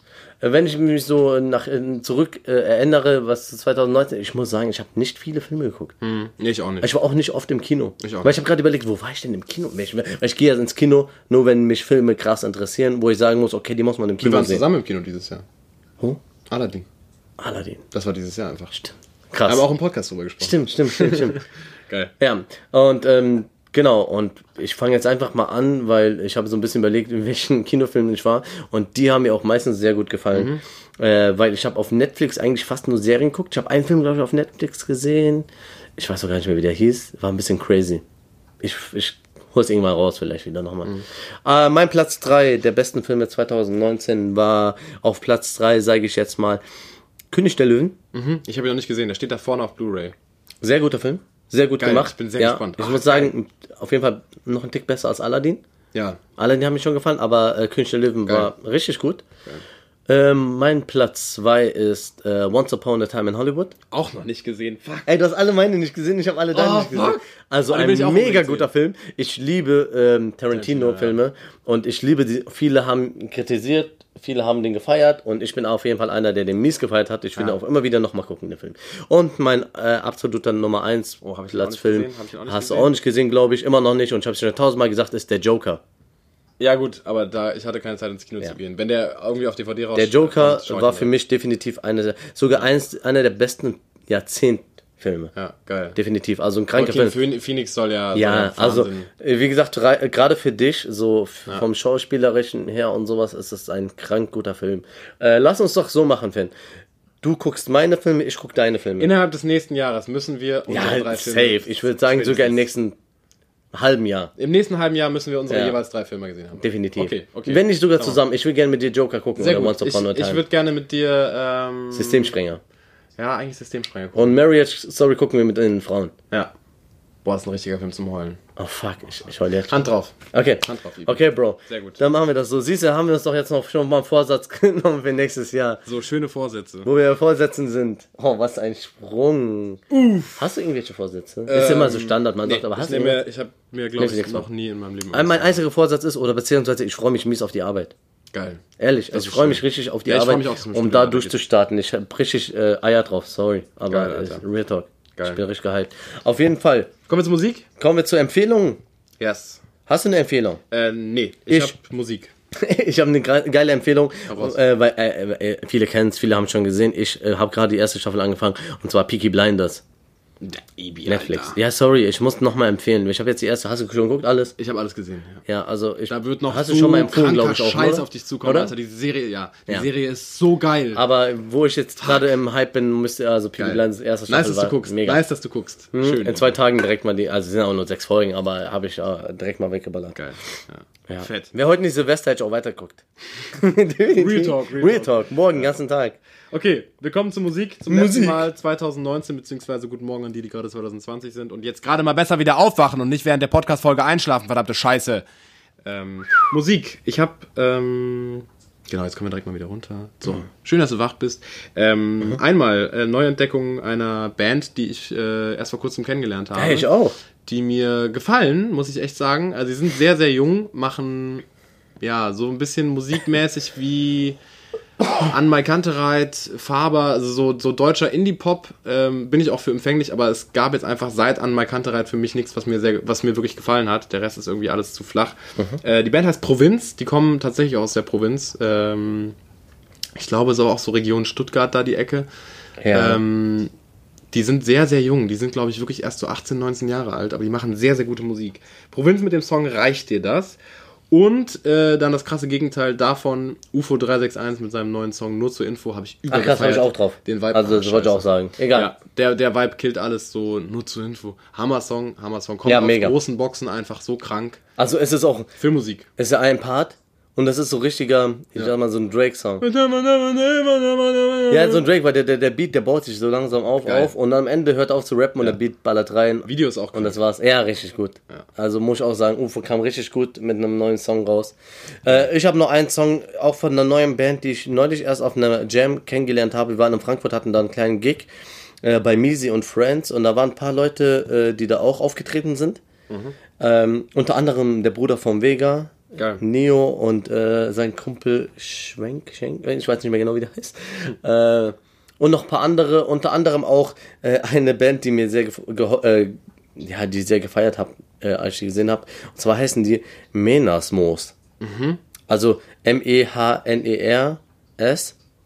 Äh, Wenn ich mich so nach äh, zurück äh, erinnere, was 2019, ich muss sagen, ich habe nicht viele Filme geguckt. Hm, nee, ich auch nicht. Ich war auch nicht oft im Kino. Ich auch Weil ich habe gerade überlegt, wo war ich denn im Kino? Weil ich, ich gehe ja ins Kino, nur wenn mich Filme krass interessieren, wo ich sagen muss, okay, die muss man im Wir Kino waren sehen. zusammen im Kino dieses Jahr. Wo? Aladdin. Aladdin. Das war dieses Jahr einfach. Krass. Aber auch im Podcast drüber gesprochen. Stimmt, stimmt, stimmt, stimmt. Geil. Ja, und ähm, genau, und ich fange jetzt einfach mal an, weil ich habe so ein bisschen überlegt, in welchen Kinofilmen ich war. Und die haben mir auch meistens sehr gut gefallen. Äh, weil ich habe auf Netflix eigentlich fast nur Serien geguckt. Ich habe einen Film, glaube ich, auf Netflix gesehen. Ich weiß auch gar nicht mehr, wie der hieß. War ein bisschen crazy. Ich, ich hole es irgendwann raus, vielleicht wieder nochmal. Äh, mein Platz 3 der besten Filme 2019 war auf Platz 3, sage ich jetzt mal, König der Löwen. Mhm. Ich habe ihn noch nicht gesehen. Der steht da vorne auf Blu-ray. Sehr guter Film. Sehr gut Geil, gemacht. ich bin sehr ja, gespannt. Ich Ach, muss sagen, auf jeden Fall noch ein Tick besser als Aladdin. Ja. Aladdin hat mir schon gefallen, aber äh, König der Löwen war richtig gut. Ähm, mein Platz 2 ist äh, Once Upon a Time in Hollywood. Auch noch nicht gesehen. Fuck. Ey, du hast alle meine nicht gesehen, ich habe alle deine Oh, nicht gesehen. fuck. Also Alle ein mega guter Film. Ich liebe ähm, Tarantino-Filme und ich liebe die. Viele haben kritisiert, viele haben den gefeiert und ich bin auf jeden Fall einer, der den mies gefeiert hat. Ich will auch immer wieder nochmal gucken, den Film. Und mein äh, absoluter Nummer 1 Oh, hab ich Platz auch nicht Film, gesehen, hab ich auch nicht hast du auch nicht gesehen, glaube ich, immer noch nicht und ich habe es schon tausendmal gesagt, ist der Joker. Ja, gut, aber da ich hatte keine Zeit ins Kino zu gehen. Wenn der irgendwie auf DVD raus Der Joker war für mich definitiv eine, sogar eins, einer der besten Jahrzehntfilme. Ja, geil. Definitiv, also ein kranker Joaquin Film. Phoen- Phoenix soll ja. Ja, also Wahnsinn- äh, wie gesagt, äh, gerade für dich, so f- vom Schauspielerischen her und sowas, ist es ein krank guter Film. Äh, lass uns doch so machen, Finn. Du guckst meine Filme, ich guck deine Filme. Innerhalb des nächsten Jahres müssen wir unsere ja, drei safe. Filme. Ich würde sagen, sogar im nächsten halben Jahr. Im nächsten halben Jahr müssen wir unsere Ja. jeweils drei Filme gesehen haben. Definitiv. Okay, okay. Wenn nicht sogar zusammen. Ich will gerne mit dir Joker gucken Sehr oder gut. Once Upon a Ich, ich Time. würde gerne mit dir. Ähm, Systemsprenger. Ja, eigentlich Systemsprenger gucken. Und Marriage Story gucken wir mit den Frauen. Ja. Boah, ist ein richtiger Film zum Heulen. Oh fuck, ich, ich heule jetzt. Hand drauf. Okay. Hand drauf, Ibi. Okay, Bro. Sehr gut. Dann machen wir das so. Siehst du, haben wir uns doch jetzt noch schon mal einen Vorsatz genommen für nächstes Jahr. So schöne Vorsätze. Wo wir Vorsätzen sind. Oh, was ein Sprung. Hast du irgendwelche Vorsätze? ist immer so Standard, man sagt, aber hast du irgendwas? ich habe mir, glaube Nee, ich, noch nie in meinem Leben. Mein einziger Vorsatz ist, oder beziehungsweise ich freue mich mies auf die Arbeit. Geil. Ehrlich, also ich freue mich richtig auf die Ja, Arbeit, um da durchzustarten. Ich habe richtig äh, Eier drauf, sorry. Aber Geil, äh. Real Talk. Geil. Ich bin richtig gehypt. Auf jeden Fall. Kommen wir zur Musik? Kommen wir zur Empfehlung. Yes. Hast du eine Empfehlung? Äh, nee. Ich, Ich- habe Musik. ich habe eine ge- geile Empfehlung, äh, weil äh, äh, viele kennen es, viele haben es schon gesehen. Ich äh, habe gerade die erste Staffel angefangen und zwar Peaky Blinders. Ibi, Netflix. Ja, sorry, ich muss nochmal empfehlen. Ich habe jetzt die erste, hast du schon geguckt alles? Ich habe alles gesehen. Ja. Ja, also ich Da wird noch hast so du schon mal empfohlen, glaube ich auch, Scheiß oder? auf dich zukommen, Oder? Alter. Die Serie, ja. Die Ja. Serie ist so geil. Aber wo ich jetzt gerade im Hype bin, müsste also Peaky. Blinders erste Staffel nice, dass du war guckst. mega. Nice, dass du guckst. Schön. In zwei Tagen direkt mal die, also es sind auch nur sechs Folgen, aber habe ich äh, direkt mal weggeballert. Geil. Ja. Ja. Fett. Wer heute nicht Silvester hätte ich auch weiterguckt. Real Talk, Real Real Talk. Morgen, ganzen Tag. Okay, wir kommen zur Musik. Zum Musik. letzten Mal 2019, beziehungsweise guten Morgen an die, die gerade 2020 sind und jetzt gerade mal besser wieder aufwachen und nicht während der Podcast-Folge einschlafen, verdammte Scheiße. Ähm, Musik. Ich habe, ähm, genau, jetzt kommen wir direkt mal wieder runter. So, schön, dass du wach bist. Ähm, Einmal äh, Neuentdeckung einer Band, die ich äh, erst vor kurzem kennengelernt habe. Ja, ich auch. Die mir gefallen, muss ich echt sagen. Also, sie sind sehr, sehr jung, machen ja so ein bisschen musikmäßig wie an Mike Kantereit, Faber, also so, so deutscher Indie-Pop ähm, bin ich auch für empfänglich, aber es gab jetzt einfach seit an Mike Kantereit für mich nichts, was mir sehr, was mir wirklich gefallen hat. Der Rest ist irgendwie alles zu flach. Äh, die Band heißt Provinz, die kommen tatsächlich aus der Provinz. Ähm, ich glaube, so auch so Region Stuttgart da die Ecke. Ja. Ähm, die sind sehr, sehr jung. Die sind, glaube ich, wirklich erst so 18, 19 Jahre alt, aber die machen sehr, sehr gute Musik. Provinz mit dem Song Reicht dir das? Und äh, dann das krasse Gegenteil davon, UFO 361 mit seinem neuen Song Nur zur Info, habe ich Ach krass, habe ich auch drauf. Den Vibe also, das wollte ich auch sagen. Egal. Ja, der, der Vibe killt alles so, nur zur Info. Hammer-Song, Hammer-Song. Kommt Ja, aus mega. großen Boxen einfach so krank. Also, es ist auch, Filmmusik. es ist ja ein Part und das ist so richtiger, ich sag mal, so ein Drake-Song. Ja, so ein Drake, weil der, der, der Beat, der baut sich so langsam auf, Geil. auf und am Ende hört auf zu rappen und der Beat ballert rein. Video ist auch Und das war's. Ja, richtig gut. Also muss ich auch sagen, UFO kam richtig gut mit einem neuen Song raus. Äh, ich habe noch einen Song, auch von einer neuen Band, die ich neulich erst auf einer Jam kennengelernt habe. Wir waren in Frankfurt, hatten da einen kleinen Gig äh, bei Misi und Friends und da waren ein paar Leute, äh, die da auch aufgetreten sind. Ähm, unter anderem der Bruder von Vega, Geil. Neo und äh, sein Kumpel Schwenk, Schenk, ich weiß nicht mehr genau, wie der heißt. Äh, und noch ein paar andere, unter anderem auch äh, eine Band, die mir sehr, äh, ja, die sehr gefeiert habe, äh, als ich die gesehen habe. Und zwar heißen die Menasmos. Also M-E-H-N-E-R-S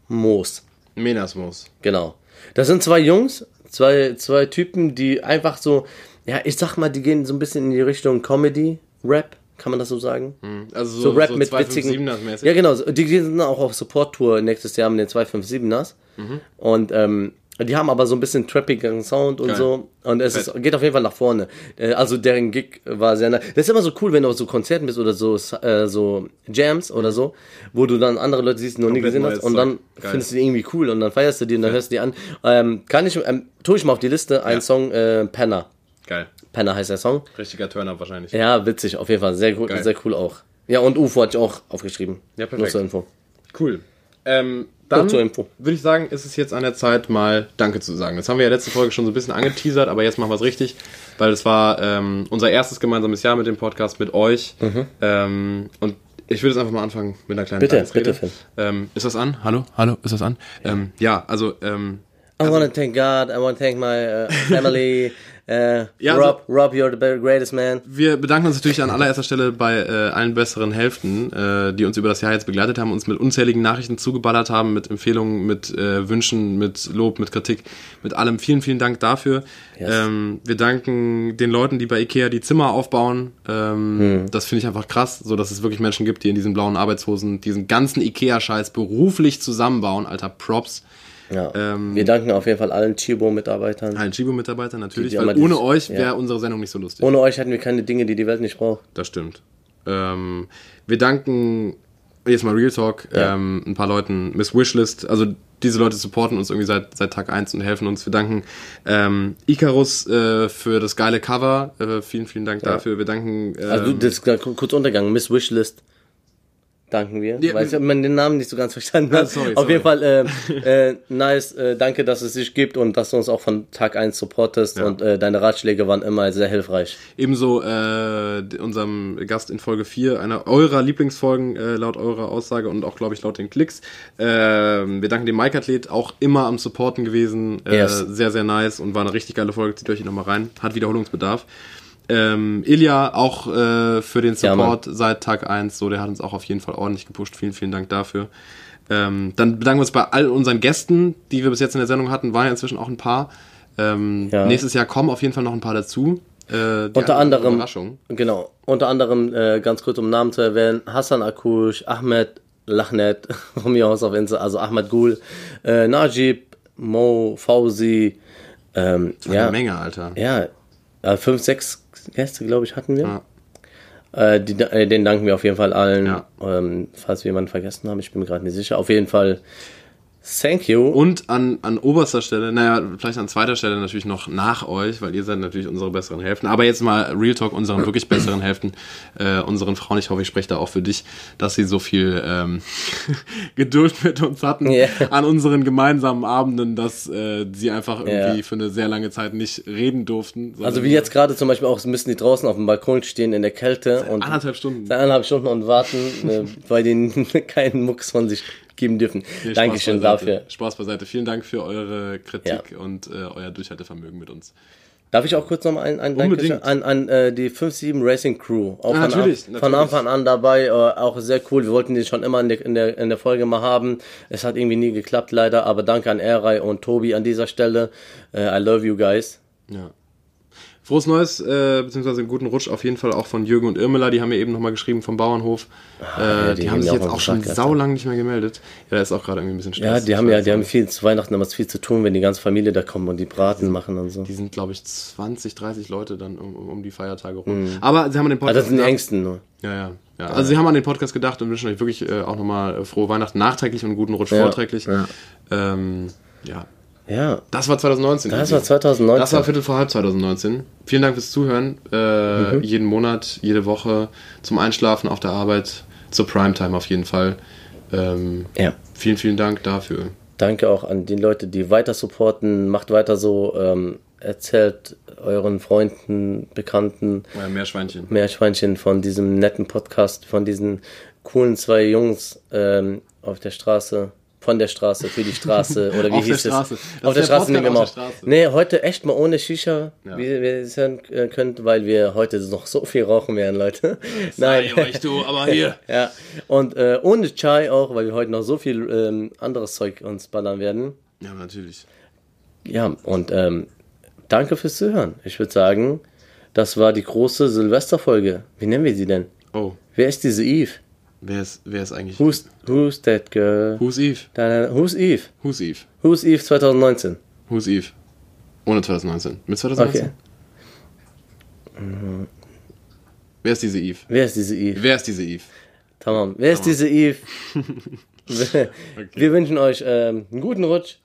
Moos. Menasmus. Genau. Das sind zwei Jungs, zwei, zwei Typen, die einfach so, ja, ich sag mal, die gehen so ein bisschen in die Richtung Comedy, Rap, kann man das so sagen? Also so, So Rap so mit witzigen. 257ers mäßig. Ja, genau. so- Die sind auch auf Support-Tour nächstes Jahr mit den 257ers. Mhm. Und ähm, die haben aber so ein bisschen trappigen Sound und Geil. so. Und es ist, geht auf jeden Fall nach vorne. Äh, Also deren Gig war sehr nice. Das ist immer so cool, wenn du auf so Konzerten bist oder so, äh, so Jams oder so, wo du dann andere Leute siehst, die noch nie gesehen hast. Und dann. Geil. findest du die irgendwie cool und dann feierst du die und dann hörst du die an. Ähm, kann ich, ähm, tue ich mal auf die Liste einen Ja. Song, äh, Penner. Geil. Penner heißt der Song. Richtiger Turner wahrscheinlich. Ja, witzig, auf jeden Fall. Sehr Geil. sehr cool auch. Ja, und UFO hatte ich auch aufgeschrieben. Ja, perfekt. Nur zur Info. Cool. Ähm, dann zur Info. würde ich sagen, ist es jetzt an der Zeit, mal Danke zu sagen. Das haben wir ja letzte Folge schon so ein bisschen angeteasert, aber jetzt machen wir es richtig, weil es war ähm, unser erstes gemeinsames Jahr mit dem Podcast mit euch. Ähm, und ich würde jetzt einfach mal anfangen mit einer kleinen Mhm. Bitte, bitte, Finn. Ähm, ist das an? Hallo? Hallo? Ist das an? Ähm, ja, also ähm, I want to thank God. I want to thank my uh, family. Uh, Ja, Rob, Rob, you're the greatest man. Wir bedanken uns natürlich an allererster Stelle bei äh, allen besseren Hälften, äh, die uns über das Jahr jetzt begleitet haben, uns mit unzähligen Nachrichten zugeballert haben, mit Empfehlungen, mit äh, Wünschen, mit Lob, mit Kritik, mit allem. Vielen, vielen Dank dafür. Yes. Ähm, wir danken den Leuten, die bei Ikea die Zimmer aufbauen. Ähm, Das finde ich einfach krass, so dass es wirklich Menschen gibt, die in diesen blauen Arbeitshosen diesen ganzen Ikea-Scheiß beruflich zusammenbauen. Alter, Props. Ja. Ähm, Wir danken auf jeden Fall allen Chibo-Mitarbeitern. Allen Chibo-Mitarbeitern natürlich, Die- die weil ohne dieses- euch ja. wäre unsere Sendung nicht so lustig. Ohne euch hätten wir keine Dinge, die die Welt nicht braucht. Das stimmt. Ähm, wir danken, jetzt mal Real Talk, Ja. ähm, ein paar Leuten, Miss Wishlist, also diese Leute supporten uns irgendwie seit, seit Tag 1 und helfen uns. Wir danken ähm, Icarus äh, für das geile Cover. Äh, vielen, vielen Dank dafür. Wir danken. Ähm, Also, das ist kurz untergegangen. Miss Wishlist. Danken wir. Ja, weil ich man den Namen nicht so ganz verstanden Ah, hat. sorry, auf sorry. jeden Fall äh, äh, nice. Äh, danke, dass es dich gibt und dass du uns auch von Tag 1 supportest. Ja. Und äh, deine Ratschläge waren immer sehr hilfreich. Ebenso äh, unserem Gast in Folge 4, einer eurer Lieblingsfolgen, äh, laut eurer Aussage und auch, glaube ich, laut den Klicks. Ähm, wir danken dem Mike-Athlet, auch immer am Supporten gewesen. Äh, Yes. Sehr, sehr nice und war eine richtig geile Folge. Zieht euch die nochmal rein. Hat Wiederholungsbedarf ähm, Ilja auch äh, für den Support ja, seit Tag 1. So, der hat uns auch auf jeden Fall ordentlich gepusht. Vielen, vielen Dank dafür. Ähm, dann bedanken wir uns bei all unseren Gästen, die wir bis jetzt in der Sendung hatten. Waren ja inzwischen auch ein paar. Ähm, ja. Nächstes Jahr kommen auf jeden Fall noch ein paar dazu. Äh, unter anderem, genau, unter anderem, äh, ganz kurz um Namen zu erwähnen, Hassan Akush, Ahmed Lachnet, von mir aus auf Insta, also Ahmed Gul, äh, Najib, Mo, Fauzi, ähm, ja, eine Menge, Alter. Ja, äh, 5, 6 erste, glaube ich, hatten wir. Ja. Äh, die, äh, den danken wir auf jeden Fall allen. Ja. Ähm, falls wir jemanden vergessen haben, ich bin mir gerade nicht sicher. Auf jeden Fall thank you. Und an, an oberster Stelle, naja, vielleicht an zweiter Stelle natürlich noch nach euch, weil ihr seid natürlich unsere besseren Hälften. Aber jetzt mal Real Talk, unseren wirklich besseren Hälften, äh, unseren Frauen. Ich hoffe, ich spreche da auch für dich, dass sie so viel ähm, Geduld mit uns hatten Ja. an unseren gemeinsamen Abenden, dass äh, sie einfach irgendwie Ja. für eine sehr lange Zeit nicht reden durften. Also wie jetzt gerade zum Beispiel auch, müssen die draußen auf dem Balkon stehen in der Kälte und Anderthalb Stunden. anderthalb Stunden und warten, äh, weil die keinen Mucks von sich geben dürfen. Nee, Dankeschön Spaß dafür. Spaß beiseite. Vielen Dank für eure Kritik und äh, euer Durchhaltevermögen mit uns. Darf ich auch kurz noch mal ein, ein Dankeschön an, an äh, die 5-7 Racing Crew. Auch Ah, von, natürlich, An, von. Anfang an dabei, äh, auch sehr cool. Wir wollten die schon immer in der, in, der, in der Folge mal haben. Es hat irgendwie nie geklappt, leider. Aber danke an Eray und Tobi an dieser Stelle. Äh, I love you guys. Ja. Frohes Neues, äh, beziehungsweise einen guten Rutsch auf jeden Fall auch von Jürgen und Irmela. Die haben mir eben nochmal geschrieben vom Bauernhof. äh, ja, die, die haben sich jetzt auch auch schon saulang nicht mehr gemeldet. Ja, da ist auch gerade irgendwie ein bisschen Stress. Ja, die haben ja, weiß die haben viel zu Weihnachten immer viel zu tun, wenn die ganze Familie da kommt und die Braten machen und so. Die sind, glaube ich, 20, 30 Leute dann um, um die Feiertage rum. Aber sie haben den Ah, Podcast das sind die. Ängsten nur. Ja, ja, ja. Also sie haben an den Podcast gedacht und wünschen euch wirklich äh, auch nochmal äh, frohe Weihnachten nachträglich und einen guten Rutsch Ja, vorträglich. ja. Ähm, ja. Ja, Das war 2019. das war 2019. Das war Viertel vor halb 2019. Vielen Dank fürs Zuhören. Äh, Mhm. Jeden Monat, jede Woche zum Einschlafen auf der Arbeit, zur Primetime auf jeden Fall. Ähm, ja. vielen, vielen Dank dafür. Danke auch an die Leute, die weiter supporten. Macht weiter so. Ähm, erzählt euren Freunden, Bekannten, Euer Meerschweinchen. Meerschweinchen von diesem netten Podcast, von diesen coolen zwei Jungs ähm, auf der Straße. Von der Straße, für die Straße, oder wie Auf der hieß Straße. es? Das auf der der Straße nehmen wir mal der. Nee, heute echt mal ohne Shisha, Ja. wie, wie ihr es hören äh, könnt, weil wir heute noch so viel rauchen werden, Leute. Nein. du, aber hier. Ja, und äh, ohne Chai auch, weil wir heute noch so viel ähm, anderes Zeug uns ballern werden. Ja, natürlich. Ja, und ähm, danke fürs Zuhören. Ich würde sagen, das war die große Silvesterfolge. Wie nennen wir sie denn? Oh, Wer ist diese Eve? wer ist, wer ist eigentlich... Who's, who's that girl? Who's Eve? Da, da, who's Eve? Who's Eve? Who's Eve 2019? Who's Eve? Ohne 2019. Mit 2019? Okay. Wer ist diese Eve? Wer ist diese Eve? Wer ist diese Eve? Tamam. Wer ist diese Eve? wir, wir wünschen euch ähm, einen guten Rutsch.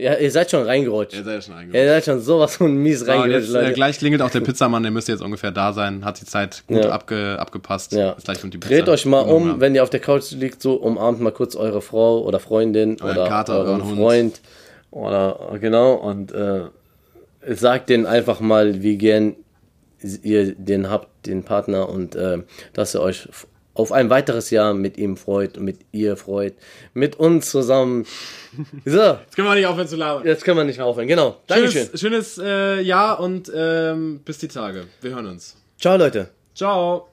Ja, ihr seid schon reingerutscht. Er sei ja schon Ihr eingebaut. seid schon sowas von mies So, reingerutscht, jetzt, äh, Leute. gleich klingelt auch der Pizzamann, der müsste jetzt ungefähr da sein, hat die Zeit gut Ja. abge, abgepasst. Ja. Jetzt gleich kommt die Pizza. Dreht euch mal um, ja. wenn ihr auf der Couch liegt, so umarmt mal kurz eure Frau oder Freundin Euren oder Kater, euren euren Hund. Freund oder genau und äh, sagt denen einfach mal, wie gern ihr den habt, den Partner und äh, dass ihr euch auf ein weiteres Jahr mit ihm freut und mit ihr freut, mit uns zusammen. So, Jetzt können wir nicht aufhören zu labern. jetzt können wir nicht mehr aufhören. Genau. Dankeschön. Schönes, schönes äh, Jahr und ähm, bis die Tage. Wir hören uns. Ciao, Leute. Ciao.